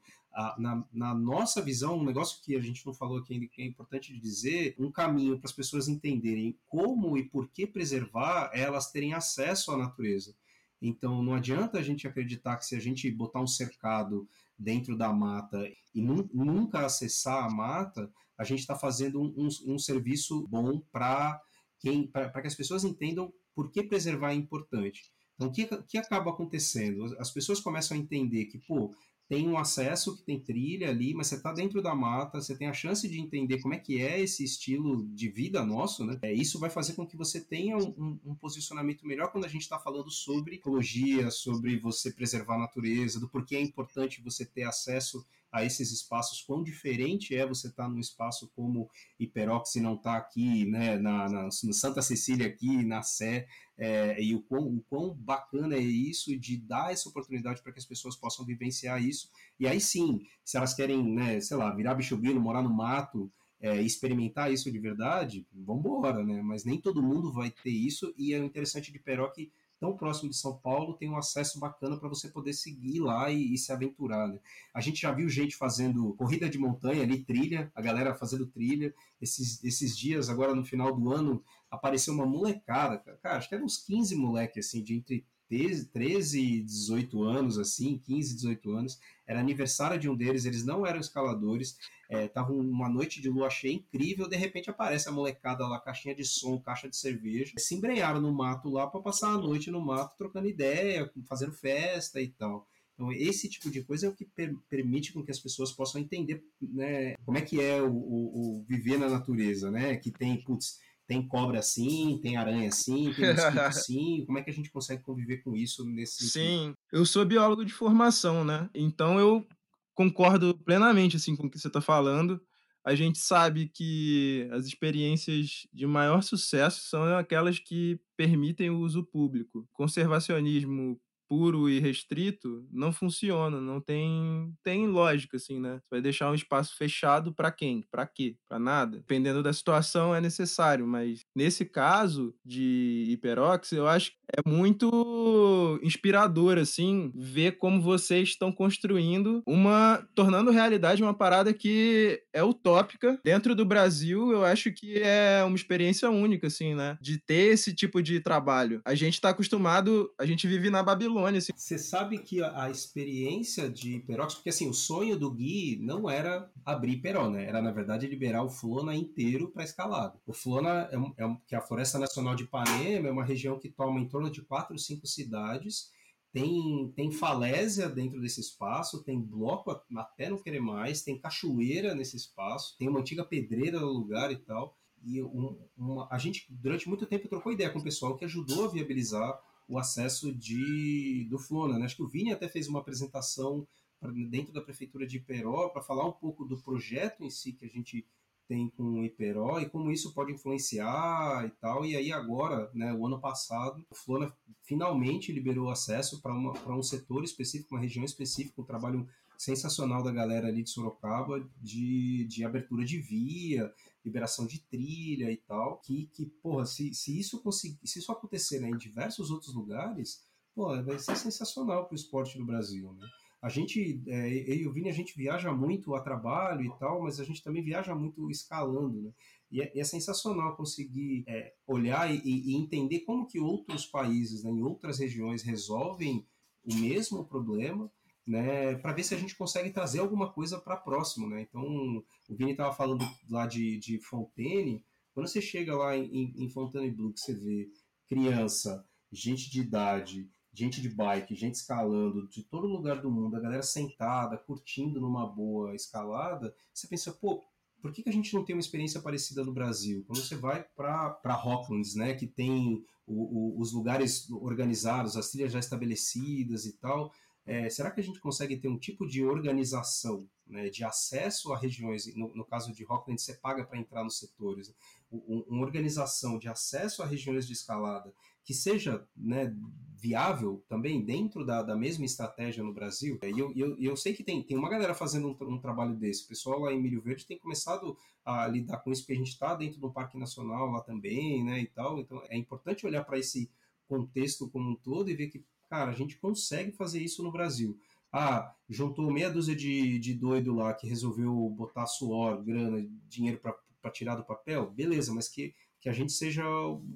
na, na, nossa visão, um negócio que a gente não falou aqui ainda que é importante dizer, um caminho para as pessoas entenderem como e por que preservar é elas terem acesso à natureza. Então não adianta a gente acreditar que se a gente botar um cercado dentro da mata e nu nunca acessar a mata, a gente está fazendo um, um, um, serviço bom para que as pessoas entendam por que preservar é importante. Então, o que, que acaba acontecendo? As pessoas começam a entender que, pô, tem um acesso que tem trilha ali, mas você está dentro da mata, você tem a chance de entender como é que é esse estilo de vida nosso, né? É, isso vai fazer com que você tenha um, um, posicionamento melhor quando a gente está falando sobre ecologia, sobre você preservar a natureza, do porquê é importante você ter acesso a esses espaços, quão diferente é você estar tá num espaço como Hiperox e não estar tá aqui, né, na, na, Santa Cecília aqui, na Sé, é, e o quão, o quão bacana é isso de dar essa oportunidade para que as pessoas possam vivenciar isso. E aí sim, se elas querem, né, sei lá, virar bicho-grilo, morar no mato, é, experimentar isso de verdade, vamos embora, né? Mas nem todo mundo vai ter isso, e é interessante de Peró que tão próximo de São Paulo, tem um acesso bacana para você poder seguir lá e, e se aventurar. Né? A gente já viu gente fazendo corrida de montanha ali, trilha, a galera fazendo trilha. Esses, esses dias, agora no final do ano, apareceu uma molecada, cara, acho que eram uns 15 moleques, assim, de entre 13 e 18 anos, assim, 15, 18 anos. Era aniversário de um deles, eles não eram escaladores, estavam é, uma noite de lua cheia incrível, de repente aparece a molecada lá, caixinha de som, caixa de cerveja, se embrenharam no mato lá para passar a noite no mato trocando ideia, fazendo festa e tal. Então, esse tipo de coisa é o que per permite com que as pessoas possam entender né, como é que é o, o, o viver na natureza, né? Que tem, putz, tem cobra assim, tem aranha assim, tem mosquito assim, como é que a gente consegue conviver com isso nesse Sim, eu sou biólogo de formação, né? Então eu concordo plenamente assim com o que você está falando. A gente sabe que as experiências de maior sucesso são aquelas que permitem o uso público. Conservacionismo puro e restrito não funciona, não tem tem lógica assim, né? Você vai deixar um espaço fechado para quem? Para quê? Para nada. Dependendo da situação é necessário, mas nesse caso de Hiperox, eu acho que é muito inspirador assim ver como vocês estão construindo uma tornando realidade uma parada que é utópica dentro do Brasil. Eu acho que é uma experiência única assim, né? De ter esse tipo de trabalho. A gente está acostumado, a gente vive na Babilônia Assim. Você sabe que a, a, experiência de Hiperox, porque assim, o sonho do Gui não era abrir Hiperó, né? Era, na verdade, liberar o Flona inteiro para escalada. O Flona, é, é, que é a Floresta Nacional de Ipanema, é uma região que toma em torno de quatro, cinco cidades. Tem, tem falésia dentro desse espaço, tem bloco até não querer mais, tem cachoeira nesse espaço, tem uma antiga pedreira no lugar e tal. E um, uma, a gente, durante muito tempo, trocou ideia com o pessoal que ajudou a viabilizar o acesso de, do Flona. Né? Acho que o Vini até fez uma apresentação dentro da prefeitura de Iperó para falar um pouco do projeto em si que a gente tem com o Iperó e como isso pode influenciar e tal. E aí agora, né, o ano passado, o Flona finalmente liberou acesso para um setor específico, uma região específica, um trabalho sensacional da galera ali de Sorocaba de, de abertura de via, liberação de trilha e tal, que, que porra, se, se isso se isso acontecer né, em diversos outros lugares, pô, vai ser sensacional para o esporte no Brasil, né? A gente, é, eu e o Vini, a gente viaja muito a trabalho e tal, mas a gente também viaja muito escalando, né? E é, é sensacional conseguir é, olhar e, e, entender como que outros países, né, em outras regiões, resolvem o mesmo problema, né, para ver se a gente consegue trazer alguma coisa para próximo, né? Então, o Vini estava falando lá de, de Fontaine, quando você chega lá em, em Fontainebleau, que você vê criança, gente de idade, gente de bike, gente escalando de todo lugar do mundo, a galera sentada, curtindo numa boa escalada, você pensa, pô, por que, que a gente não tem uma experiência parecida no Brasil? Quando você vai para Rocklands, né, que tem o, o, os lugares organizados, as trilhas já estabelecidas e tal, é, será que a gente consegue ter um tipo de organização, né, de acesso a regiões, no, no caso de Rockland, você paga para entrar nos setores, uma organização de acesso a regiões de escalada que seja né, viável também dentro da, da mesma estratégia no Brasil. E eu, eu, eu sei que tem, tem uma galera fazendo um, um, trabalho desse. O pessoal lá em Milho Verde tem começado a lidar com isso, porque a gente está dentro do Parque Nacional lá também, né, e tal. Então é importante olhar para esse contexto como um todo e ver que, cara, a gente consegue fazer isso no Brasil. Ah, juntou meia dúzia de, de doido lá que resolveu botar suor, grana, dinheiro para tirar do papel, beleza, mas que que a gente seja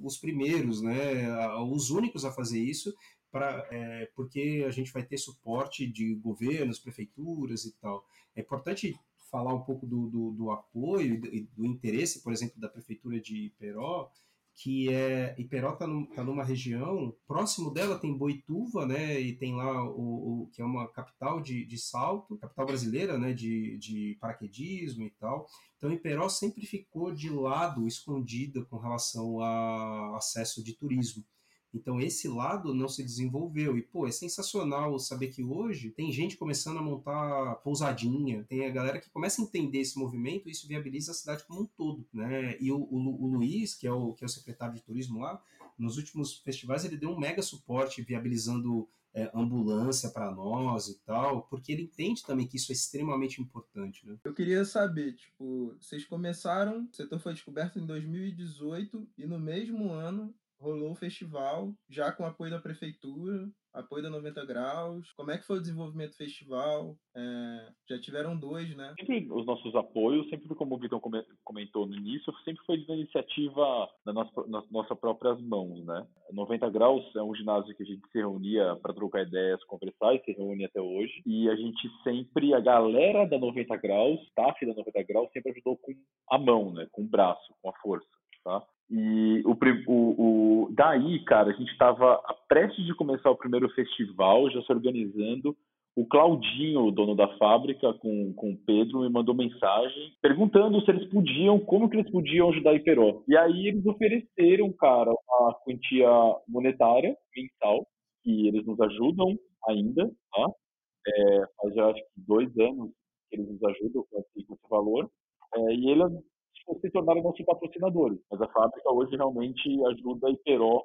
os primeiros, né, os únicos a fazer isso, pra, é, porque a gente vai ter suporte de governos, prefeituras e tal. É importante falar um pouco do, do, do apoio e do, do, interesse, por exemplo, da prefeitura de Iperó, que é Iperó está num, tá numa região próximo dela tem Boituva, né, e tem lá o, o que é uma capital de, de salto, capital brasileira, né, de, de paraquedismo e tal. Então Iperó sempre ficou de lado, escondida com relação a acesso de turismo. Então esse lado não se desenvolveu. E, pô, é sensacional saber que hoje tem gente começando a montar pousadinha, tem a galera que começa a entender esse movimento e isso viabiliza a cidade como um todo, né? E o, o, o Luiz, que é o, que é o secretário de turismo lá, nos últimos festivais ele deu um mega suporte viabilizando é, ambulância para nós e tal, porque ele entende também que isso é extremamente importante. Né? Eu queria saber, tipo, vocês começaram, o setor foi descoberto em 2018 e no mesmo ano rolou o festival, já com apoio da prefeitura, apoio da 90 Graus. Como é que foi o desenvolvimento do festival? É, já tiveram dois, né? Sempre os nossos apoios, sempre como o Vitor comentou no início, sempre foi de iniciativa da nossa, nas nossas próprias mãos, né? 90 Graus é um ginásio que a gente se reunia para trocar ideias, conversar e se reúne até hoje. E a gente sempre, a galera da 90 Graus, staff da 90 Graus, sempre ajudou com a mão, né? Com o braço, com a força, tá? E o, o, o, daí, cara, a gente estava prestes de começar o primeiro festival, já se organizando. O Claudinho, o dono da fábrica, com, com o Pedro, me mandou mensagem perguntando se eles podiam, como que eles podiam ajudar a Iperó. E aí eles ofereceram, cara, uma quantia monetária mensal, que eles nos ajudam ainda, tá? É, faz já acho que dois anos que eles nos ajudam com esse, valor. É, e eles se tornaram nossos patrocinadores. Mas a fábrica hoje realmente ajuda a Iperó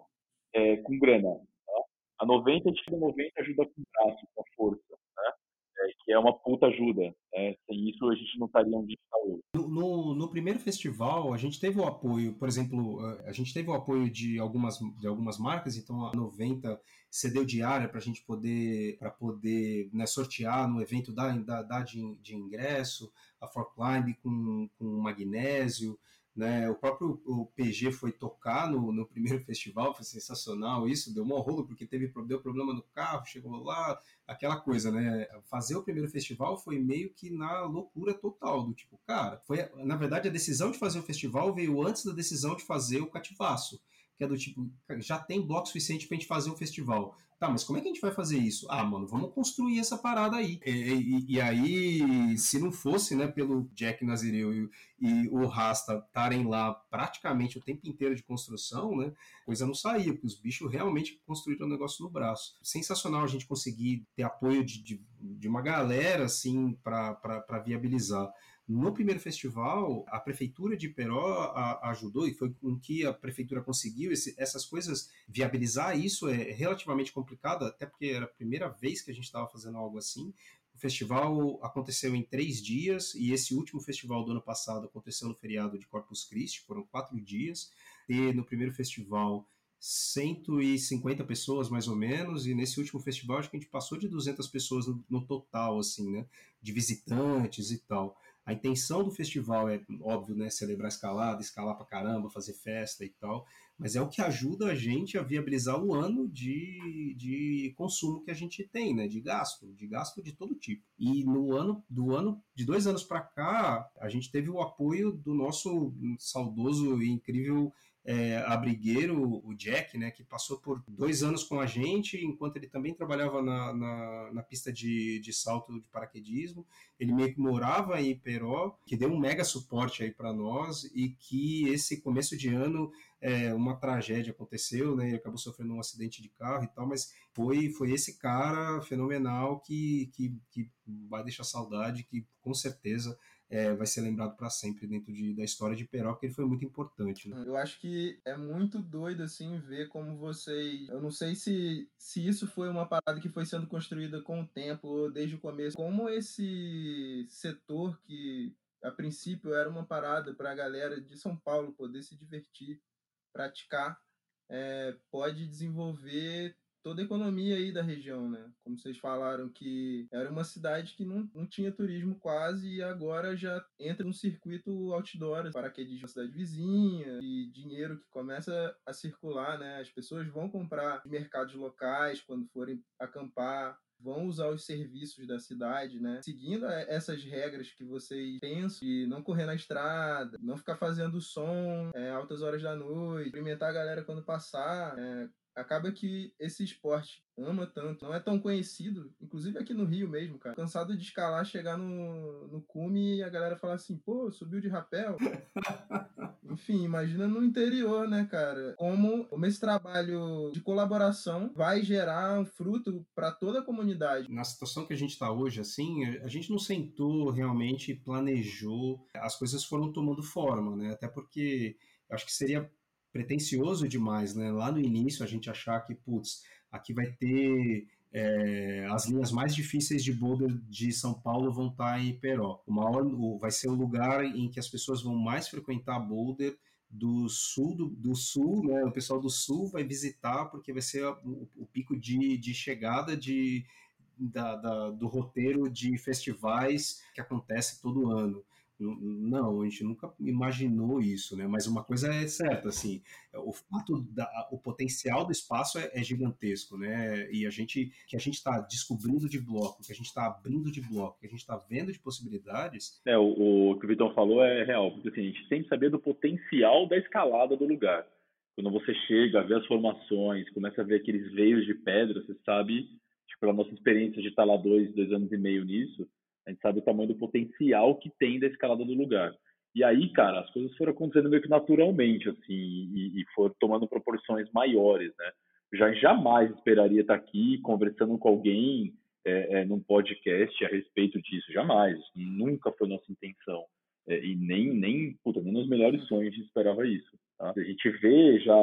é, com grana. Tá? A 90, a gente 90 ajuda com braço, com força, né? É, que é uma puta ajuda. Né? Sem isso, a gente não estaria onde está hoje. No, no, primeiro festival, a gente teve o apoio, por exemplo, a gente teve o apoio de algumas, de algumas marcas, então a 90 cedeu diária para a gente poder, pra poder né, sortear no evento da, da, da de, de ingresso, a For Climb com, com magnésio, né? O próprio o PG foi tocar no, no primeiro festival, foi sensacional isso, deu um rolo porque teve deu problema no carro, chegou lá, aquela coisa, né? Fazer o primeiro festival foi meio que na loucura total, do tipo, cara, foi na verdade a decisão de fazer o festival veio antes da decisão de fazer o cativaço que é do tipo, já tem bloco suficiente pra gente fazer um festival. Tá, mas como é que a gente vai fazer isso? Ah, mano, vamos construir essa parada aí. E, e, e aí, se não fosse, né, pelo Jack Nazireu e, e o Rasta estarem lá praticamente o tempo inteiro de construção, né, coisa não saía, porque os bichos realmente construíram o negócio no braço. Sensacional a gente conseguir ter apoio de, de, de uma galera, assim, para viabilizar. No primeiro festival, a prefeitura de Peró ajudou e foi com que a prefeitura conseguiu esse, essas coisas viabilizar isso é relativamente complicado, até porque era a primeira vez que a gente estava fazendo algo assim. O festival aconteceu em três dias e esse último festival do ano passado aconteceu no feriado de Corpus Christi, foram quatro dias. E no primeiro festival 150 pessoas mais ou menos, e nesse último festival acho que a gente passou de 200 pessoas no, no total, assim, né? De visitantes e tal. A intenção do festival é, óbvio, né, celebrar escalada, escalar pra caramba, fazer festa e tal, mas é o que ajuda a gente a viabilizar o ano de, de consumo que a gente tem, né, de gasto, de gasto de todo tipo. E no ano do ano de dois anos para cá, a gente teve o apoio do nosso saudoso e incrível é, abrigueiro, o Jack, né, que passou por dois anos com a gente, enquanto ele também trabalhava na, na, na pista de, de salto de paraquedismo. Ele meio que morava em Peró, que deu um mega suporte aí para nós e que esse começo de ano é, uma tragédia aconteceu, né? Ele acabou sofrendo um acidente de carro e tal, mas foi, foi esse cara fenomenal que, que, que vai deixar saudade, que com certeza é, vai ser lembrado para sempre dentro de, da história de Peró, que ele foi muito importante. Né? Eu acho que é muito doido assim ver como vocês. Eu não sei se, se isso foi uma parada que foi sendo construída com o tempo, desde o começo, como esse setor que a princípio era uma parada para a galera de São Paulo poder se divertir, praticar, é, pode desenvolver toda a economia aí da região, né? Como vocês falaram que era uma cidade que não, não tinha turismo quase e agora já entra num circuito outdoor, para que de uma cidade vizinha e dinheiro que começa a circular, né? As pessoas vão comprar mercados locais quando forem acampar, vão usar os serviços da cidade, né? Seguindo essas regras que vocês pensam de não correr na estrada, não ficar fazendo som é, altas horas da noite, cumprimentar a galera quando passar, é, acaba que esse esporte ama tanto, não é tão conhecido, inclusive aqui no Rio mesmo, cara. Cansado de escalar, chegar no, no cume e a galera falar assim, pô, subiu de rapel. Enfim, imagina no interior, né, cara? Como, como esse trabalho de colaboração vai gerar um fruto para toda a comunidade. Na situação que a gente está hoje, assim, a gente não sentou realmente, planejou, as coisas foram tomando forma, né? Até porque acho que seria pretencioso demais, né? Lá no início a gente achar que, putz, aqui vai ter é, as linhas mais difíceis de boulder de São Paulo vão estar em Peró. O maior, o, vai ser o lugar em que as pessoas vão mais frequentar boulder do sul do, do sul, né? O pessoal do sul vai visitar porque vai ser o, o pico de, de chegada de da, da, do roteiro de festivais que acontece todo ano. Não, a gente nunca imaginou isso, né? Mas uma coisa é certa, assim, o fato da, o potencial do espaço é, é gigantesco, né? E a gente que a gente está descobrindo de bloco, que a gente está abrindo de bloco, que a gente está vendo de possibilidades. É o, o, que o Vitão falou é real, porque assim, a gente tem que saber do potencial da escalada do lugar. Quando você chega, vê as formações, começa a ver aqueles veios de pedra, você sabe, tipo, pela nossa experiência de estar lá dois, dois anos e meio nisso a gente sabe o tamanho do potencial que tem da escalada do lugar. E aí, cara, as coisas foram acontecendo meio que naturalmente, assim, e, e foram tomando proporções maiores, né? Já jamais esperaria estar aqui conversando com alguém é, é, num podcast a respeito disso, jamais. Nunca foi nossa intenção. É, e nem, nem, puta, nem nos melhores sonhos a gente esperava isso. Tá? A gente vê já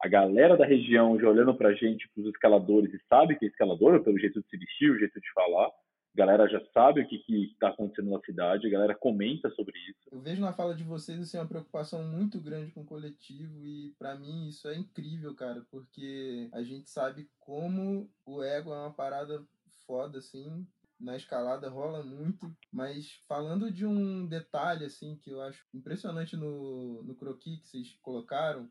a galera da região já olhando pra gente, pros escaladores, e sabe que é escalador, pelo jeito de se vestir, o jeito de falar, galera já sabe o que está acontecendo na cidade, a galera comenta sobre isso. Eu vejo na fala de vocês assim, uma preocupação muito grande com o coletivo e para mim isso é incrível, cara, porque a gente sabe como o ego é uma parada foda, assim, na escalada rola muito, mas falando de um detalhe assim que eu acho impressionante no, no croquis que vocês colocaram,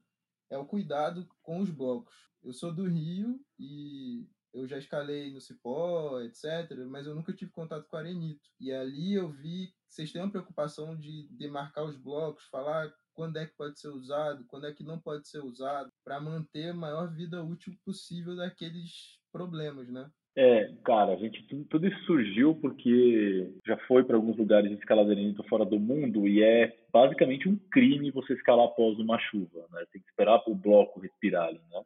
é o cuidado com os blocos. Eu sou do Rio e eu já escalei no Cipó, etc., mas eu nunca tive contato com a Arenito. E ali eu vi que vocês têm uma preocupação de demarcar os blocos, falar quando é que pode ser usado, quando é que não pode ser usado, para manter a maior vida útil possível daqueles problemas, né? É, cara, a gente tudo, tudo isso surgiu porque já foi para alguns lugares de escaladeirito fora do mundo e é basicamente um crime você escalar após uma chuva, né? Tem que esperar para o bloco respirar, né?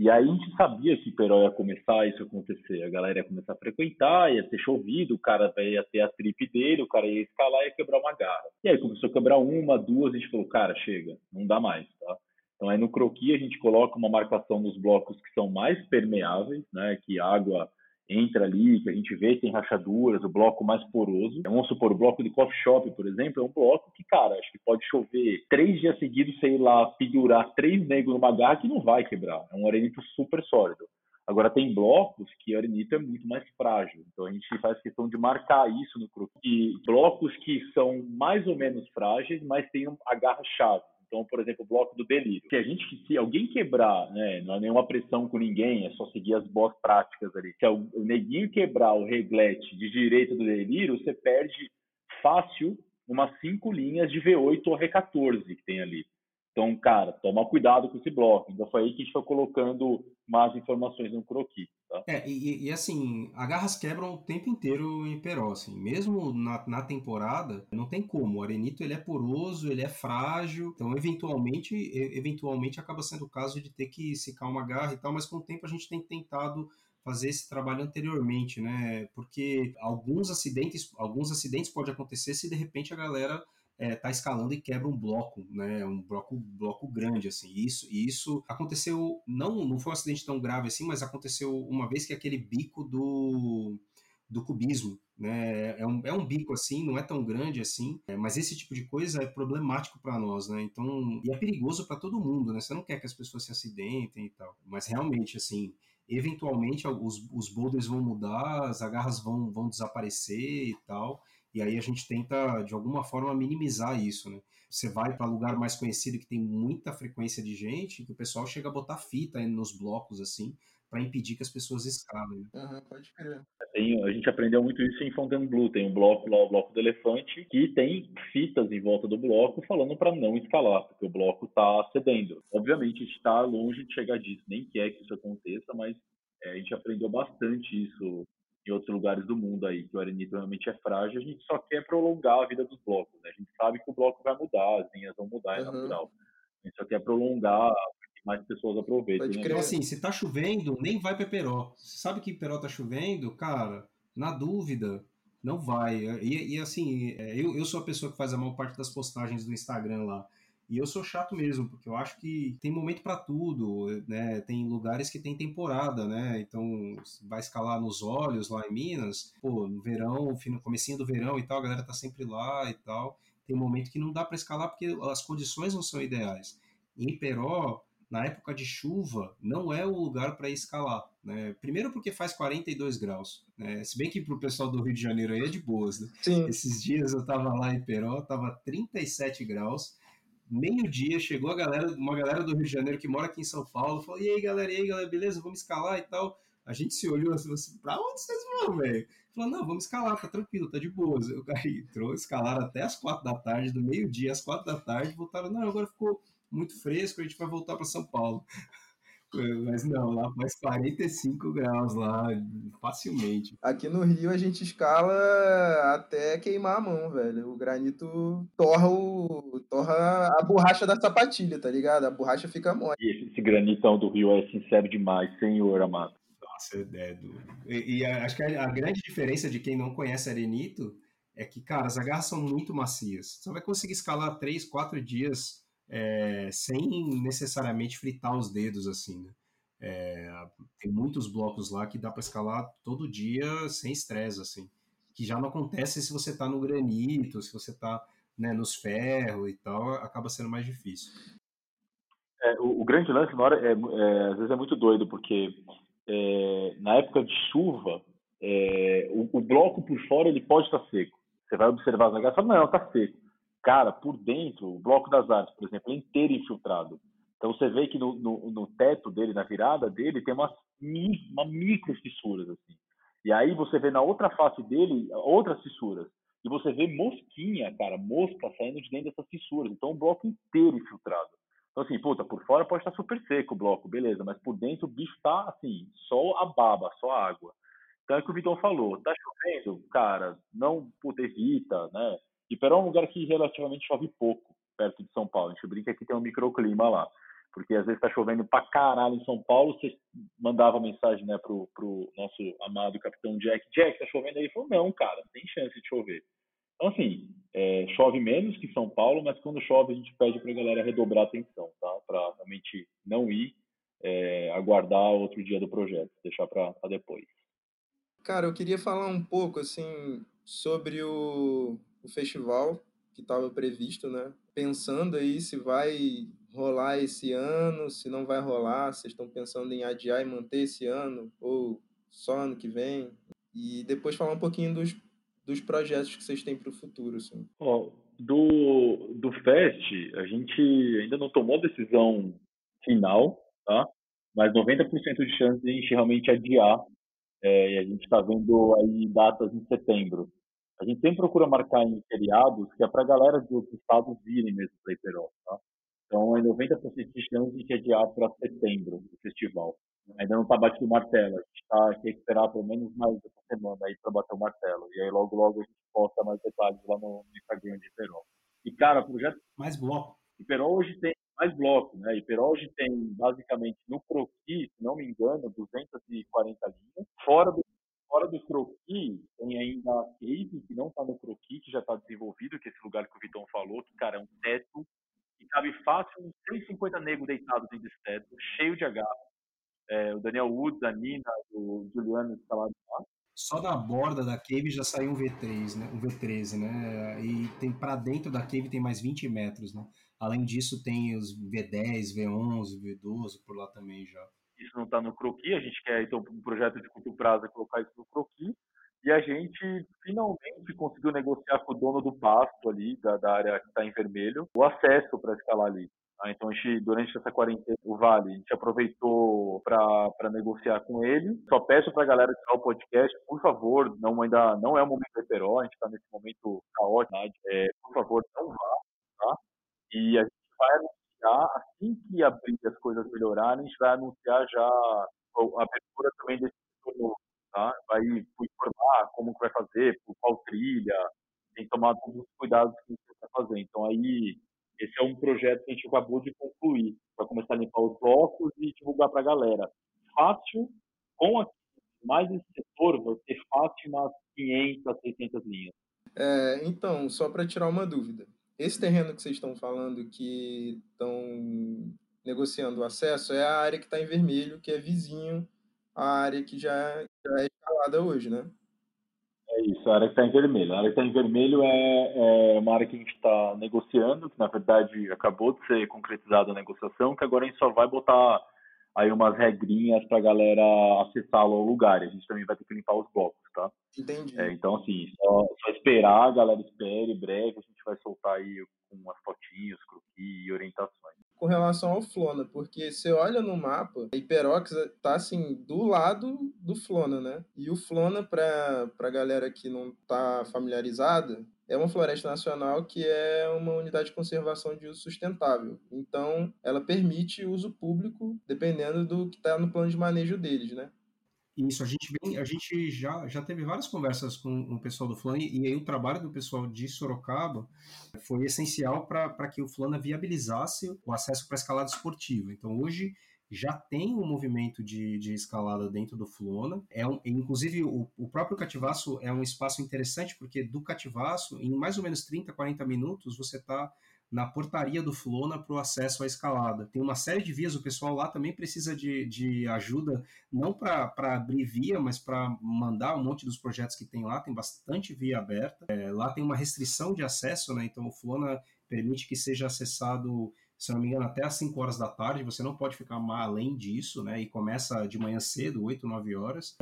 E aí a gente sabia que Peró ia começar isso acontecer. A galera ia começar a frequentar, ia ter chovido, o cara ia ter a trip dele, o cara ia escalar e ia quebrar uma garra. E aí começou a quebrar uma, duas, a gente falou, cara, chega, não dá mais, tá? Então aí no croquis a gente coloca uma marcação nos blocos que são mais permeáveis, né, que água entra ali, que a gente vê tem rachaduras, o bloco mais poroso. Vamos supor, o bloco de coffee shop, por exemplo, é um bloco que, cara, acho que pode chover três dias seguidos, sei lá, pendurar três negros numa garra que não vai quebrar. É um arenito super sólido. Agora, tem blocos que o arenito é muito mais frágil. Então, a gente faz questão de marcar isso no croquis. E blocos que são mais ou menos frágeis, mas têm a garra-chave. Então, por exemplo, o bloco do delírio. Se a gente, se alguém quebrar, né, não há nenhuma pressão com ninguém, é só seguir as boas práticas ali. Se o neguinho quebrar o reglete de direita do delírio, você perde fácil umas cinco linhas de V8 ou R14 que tem ali. Então, cara, toma cuidado com esse bloco. Então foi aí que a gente foi colocando mais informações no croquis. Tá? É, e, e, assim, agarras quebram o tempo inteiro em Peró, assim. Mesmo na, na temporada, não tem como. O arenito ele é poroso, ele é frágil. Então, eventualmente, eventualmente acaba sendo o caso de ter que secar uma garra e tal, mas com o tempo a gente tem tentado fazer esse trabalho anteriormente, né? Porque alguns acidentes, alguns acidentes pode acontecer se de repente a galera é, tá escalando e quebra um bloco, né? Um bloco, bloco grande, assim. Isso, isso aconteceu, não, não foi um acidente tão grave assim, mas aconteceu uma vez que aquele bico do, do cubismo, né? É um, é um bico assim, não é tão grande assim, é, mas esse tipo de coisa é problemático para nós, né? Então, e é perigoso para todo mundo, né? Você não quer que as pessoas se acidentem e tal, mas realmente, assim, eventualmente os, os boulders vão mudar, as agarras vão, vão desaparecer e tal. E aí a gente tenta, de alguma forma, minimizar isso, né? Você vai para lugar mais conhecido que tem muita frequência de gente, que o pessoal chega a botar fita nos blocos, assim, para impedir que as pessoas escalem. Uhum, pode crer. Tem, a gente aprendeu muito isso em Fontainebleau. Tem um bloco lá, o bloco do elefante, que tem fitas em volta do bloco falando para não escalar, porque o bloco está cedendo. Obviamente, a gente está longe de chegar disso, nem quer que isso aconteça, mas é, a gente aprendeu bastante isso em outros lugares do mundo aí, que o arenito realmente é frágil, a gente só quer prolongar a vida dos blocos, né? A gente sabe que o bloco vai mudar, as linhas vão mudar, é natural. A gente só quer prolongar que mais pessoas aproveitem. Né? Então, assim, se tá chovendo, nem vai para Peró. Você sabe que Peró tá chovendo, cara, na dúvida, não vai. E, e assim, é, eu, eu sou a pessoa que faz a maior parte das postagens do Instagram lá. E eu sou chato mesmo, porque eu acho que tem momento para tudo, né? Tem lugares que tem temporada, né? Então, vai escalar nos olhos lá em Minas, pô, no verão, no comecinho do verão e tal, a galera tá sempre lá e tal. Tem momento que não dá para escalar porque as condições não são ideais. Em Peró, na época de chuva, não é o lugar para escalar. Né? Primeiro porque faz 42 graus. Né? Se bem que para o pessoal do Rio de Janeiro aí é de boas. Né? Esses dias eu estava lá em Peró, estava 37 graus meio-dia, chegou a galera, uma galera do Rio de Janeiro que mora aqui em São Paulo, falou: e aí, galera, e aí, galera, beleza? Vamos escalar e tal. A gente se olhou assim, assim pra onde vocês vão, velho? Falou, não, vamos escalar, tá tranquilo, tá de boas. O cara entrou, escalaram até as quatro da tarde, do meio-dia às quatro da tarde, voltaram, não, agora ficou muito fresco, a gente vai voltar para São Paulo. Mas não, lá faz 45 graus lá, facilmente. Aqui no Rio a gente escala até queimar a mão, velho. O granito torra, o, torra a borracha da sapatilha, tá ligado? A borracha fica mole. E esse granitão do Rio é sincero demais, senhor amado. Nossa, é do... E, e acho que a, a grande diferença de quem não conhece arenito é que, cara, as agarras são muito macias. Você vai conseguir escalar 3, 4 dias é, sem necessariamente fritar os dedos assim. Né? É, tem muitos blocos lá que dá para escalar todo dia sem estresse, assim. Que já não acontece se você está no granito, se você está né, nos ferros e tal, acaba sendo mais difícil. É, o, o, grande lance na hora é, é, às vezes é muito doido, porque é, na época de chuva, é, o, o, bloco por fora ele pode estar tá seco. Você vai observar as negações e fala, não, está seco cara, por dentro, o bloco das artes, por exemplo, é inteiro infiltrado. Então você vê que no, no, no teto dele, na virada dele, tem umas uma micro fissuras assim. E aí você vê na outra face dele outras fissuras. E você vê mosquinha, cara, mosca saindo de dentro dessas fissuras. Então o bloco inteiro infiltrado. Então assim, puta, por fora pode estar super seco o bloco, beleza, mas por dentro o bicho tá assim, só a baba, só a água. Então é o que o Vitor falou, tá chovendo, cara, não, puta, evita, né? Iperó é um lugar que relativamente chove pouco, perto de São Paulo. A gente brinca que tem um microclima lá. Porque às vezes está chovendo pra caralho em São Paulo, você mandava mensagem né, pro, pro nosso amado capitão Jack, Jack, tá chovendo aí? Ele falou, não, cara, tem chance de chover. Então, assim, é, chove menos que São Paulo, mas quando chove a gente pede para a galera redobrar a atenção, tá? Para realmente não ir, é, aguardar outro dia do projeto, deixar para depois. Cara, eu queria falar um pouco assim sobre o, o festival que estava previsto, né? Pensando aí se vai rolar esse ano, se não vai rolar, vocês estão pensando em adiar e manter esse ano ou só ano que vem? E depois falar um pouquinho dos, dos projetos que vocês têm para o futuro, assim. Do, do Fest, a gente ainda não tomou decisão final, tá? Mas 90% de chance de a gente realmente adiar. É, e a gente está vendo aí datas em setembro. A gente sempre procura marcar em feriados que é para a galera de outros estados virem mesmo para Iperó, tá? Então, é 90% de chance de adiar para setembro o festival. Ainda não está batido o martelo. A gente tá, tem que esperar pelo menos mais essa semana aí para bater o martelo. E aí, logo, logo, a gente posta mais detalhes lá no, Instagram de Iperó. E, cara, projeto. Mais bloco. Iperó hoje tem mais bloco, né? Iperó hoje tem, basicamente, no croquis, se não me engano, 240 linhas. Fora do Fora do croquis, tem ainda a cave, que não está no croquis, que já está desenvolvido, que é esse lugar que o Vitão falou, que, cara, é um teto e cabe fácil uns 150 negros deitados dentro desse teto, cheio de agarro. É, o Daniel Woods, a Nina, o Juliano instalados lá. Só da borda da cave já saiu um V3, né? Um V13, né? E tem para dentro da cave tem mais 20 metros, né? Além disso tem os V10, V11, V12 por lá também já. Isso não está no croquis, a gente quer então um projeto de curto prazo colocar isso no croquis e a gente finalmente conseguiu negociar com o dono do pasto ali, da, da área que está em vermelho, o acesso para escalar ali. Ah, então, a gente, durante essa quarentena, o Vale, a gente aproveitou para negociar com ele. Só peço para a galera que está o podcast, por favor, não, ainda não é o momento do Eperó, a gente está nesse momento caótico, né? é, por favor, não vá, tá? E a gente vai anunciar, assim que abrir as coisas melhorarem, a gente vai anunciar já a abertura também desse setor tá? Vai informar como que vai fazer, por qual trilha, tem que tomar todos os cuidados que você vai fazer. Então aí esse é um projeto que a gente acabou de concluir, para começar a limpar os blocos e divulgar para a galera. Fácil, com a, mais esse setor, vai ser fácil umas 500 600 linhas. É, então, só para tirar uma dúvida. Esse terreno que vocês estão falando que estão negociando o acesso é a área que está em vermelho, que é vizinho à área que já, já é escalada hoje, né? É isso, a área que está em vermelho. A área que está em vermelho é, é, uma área que a gente está negociando, que na verdade acabou de ser concretizada a negociação, que agora a gente só vai botar aí umas regrinhas para galera acessar o lugar. A gente também vai ter que limpar os blocos, tá? Entendi. É, então, assim, só, só, esperar, a galera espere, breve a gente vai soltar aí com umas fotinhos, croquis e orientações com relação ao Flona, porque você olha no mapa, a Hiperox tá assim do lado do Flona, né? E o Flona, para a galera que não tá familiarizada, é uma floresta nacional que é uma unidade de conservação de uso sustentável. Então, ela permite uso público dependendo do que está no plano de manejo deles, né? Isso, a gente, vem, a gente já, já teve várias conversas com o pessoal do Flan e aí o trabalho do pessoal de Sorocaba foi essencial para que o Flana viabilizasse o acesso para a escalada esportiva. Então hoje já tem um movimento de, de escalada dentro do Flona. É um, inclusive, o, o próprio Cativaço é um espaço interessante, porque do Cativaço, em mais ou menos 30, 40 minutos, você está na portaria do Flona para o acesso à escalada. Tem uma série de vias, o pessoal lá também precisa de, de ajuda, não para abrir via, mas para mandar um monte dos projetos que tem lá, tem bastante via aberta. É, lá tem uma restrição de acesso, né? então o Flona permite que seja acessado se não me engano, até às 5 horas da tarde, você não pode ficar além disso, né? E começa de manhã cedo, 8, 9 horas.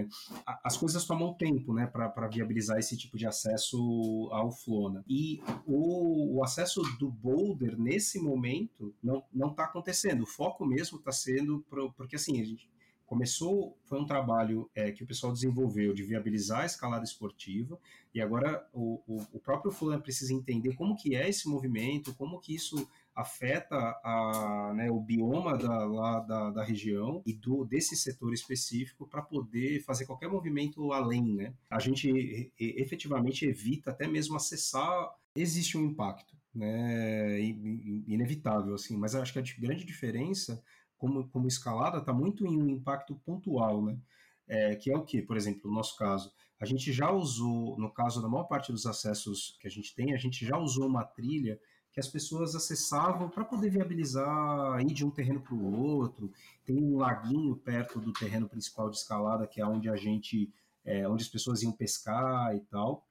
As coisas tomam tempo, né, para viabilizar esse tipo de acesso ao Flona. E o, o acesso do Boulder, nesse momento, não está acontecendo. O foco mesmo está sendo, pro, porque assim, a gente começou, foi um trabalho é, que o pessoal desenvolveu de viabilizar a escalada esportiva, e agora o, o, o próprio Flona precisa entender como que é esse movimento, como que isso afeta a, né, o bioma da, lá da, da região e do, desse setor específico para poder fazer qualquer movimento além. Né? A gente efetivamente evita até mesmo acessar. Existe um impacto, né, inevitável, assim, mas acho que a grande diferença, como, como escalada, está muito em um impacto pontual, né? É, que é o que, por exemplo, no nosso caso, a gente já usou, no caso da maior parte dos acessos que a gente tem, a gente já usou uma trilha que as pessoas acessavam para poder viabilizar ir de um terreno para o outro. Tem um laguinho perto do terreno principal de escalada, que é onde a gente é, onde as pessoas iam pescar e tal.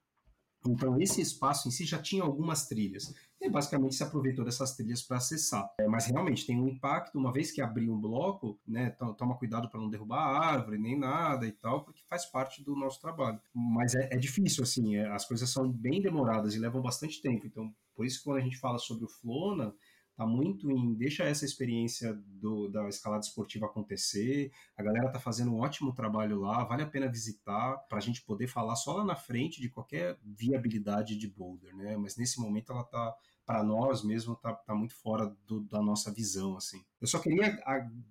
Então, esse espaço em si já tinha algumas trilhas. E basicamente se aproveitou dessas trilhas para acessar. É, mas realmente tem um impacto, uma vez que abrir um bloco, né, toma cuidado para não derrubar a árvore, nem nada e tal, porque faz parte do nosso trabalho. Mas é, é difícil, assim, é, as coisas são bem demoradas e levam bastante tempo. Então, por isso que quando a gente fala sobre o Flona, tá muito em deixa essa experiência do, da escalada esportiva acontecer. A galera tá fazendo um ótimo trabalho lá, vale a pena visitar para a gente poder falar só lá na frente de qualquer viabilidade de boulder, né? Mas nesse momento ela tá para nós mesmo tá, tá muito fora do, da nossa visão assim. Eu só queria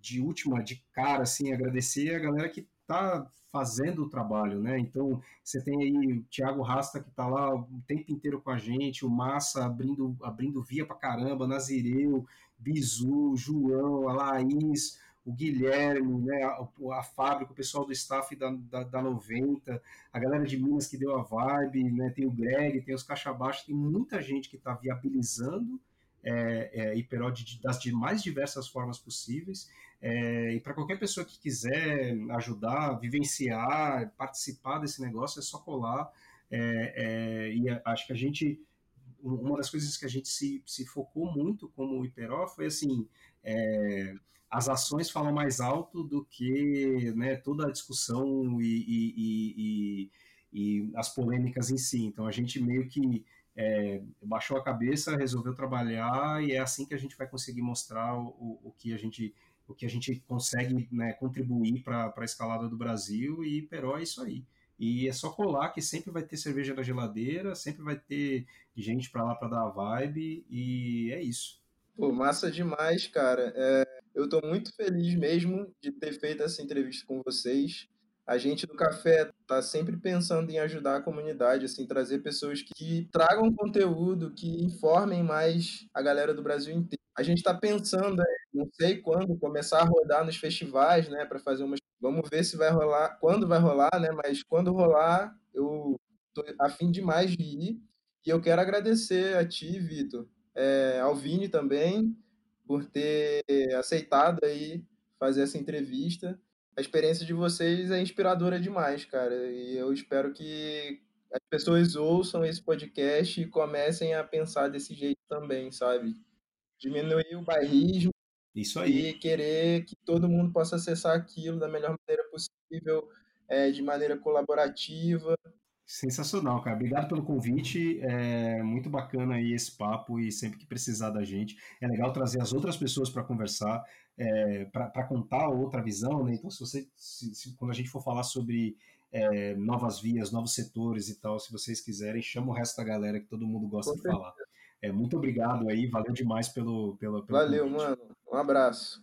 de última de cara assim agradecer a galera que tá fazendo o trabalho, né? Então, você tem aí o Thiago Rasta que tá lá o tempo inteiro com a gente, o Massa abrindo, abrindo via para caramba, Nazireu, Bizu, João, a Laís, o Guilherme, né, a, a, fábrica, o pessoal do staff da, da, da, 90, a galera de Minas que deu a vibe, né, tem o Greg, tem os caixa baixo, tem muita gente que está viabilizando é, é, das mais diversas formas possíveis. É, e para qualquer pessoa que quiser ajudar, vivenciar, participar desse negócio, é só colar. É, é, e acho que a gente, uma das coisas que a gente se, se focou muito como Hiperó foi assim: é, as ações falam mais alto do que né, toda a discussão e, e, e, e, as polêmicas em si. Então a gente meio que é, baixou a cabeça, resolveu trabalhar e é assim que a gente vai conseguir mostrar o, o que a gente o que a gente consegue né, contribuir para a escalada do Brasil e Peró é isso aí. E é só colar que sempre vai ter cerveja na geladeira, sempre vai ter gente para lá para dar a vibe e é isso. Pô, massa demais, cara. É, eu estou muito feliz mesmo de ter feito essa entrevista com vocês a gente do café está sempre pensando em ajudar a comunidade, assim, trazer pessoas que tragam conteúdo, que informem mais a galera do Brasil inteiro. A gente está pensando, é, não sei quando, começar a rodar nos festivais, né, para fazer umas. Vamos ver se vai rolar, quando vai rolar, né, mas quando rolar, eu tô afim demais de ir. E eu quero agradecer a ti, Vitor, é, ao Vini também, por ter aceitado aí fazer essa entrevista a experiência de vocês é inspiradora demais, cara. E eu espero que as pessoas ouçam esse podcast e comecem a pensar desse jeito também, sabe? Diminuir o bairrismo Isso aí. e querer que todo mundo possa acessar aquilo da melhor maneira possível, é, de maneira colaborativa. Sensacional, cara. Obrigado pelo convite. É muito bacana aí esse papo e sempre que precisar da gente. É legal trazer as outras pessoas para conversar é, para contar outra visão, né? Então, se você, se, se, quando a gente for falar sobre é, novas vias, novos setores e tal, se vocês quiserem, chama o resto da galera que todo mundo gosta de falar. É, muito obrigado aí, valeu demais pelo, pelo, pelo Valeu, convite. mano. Um abraço.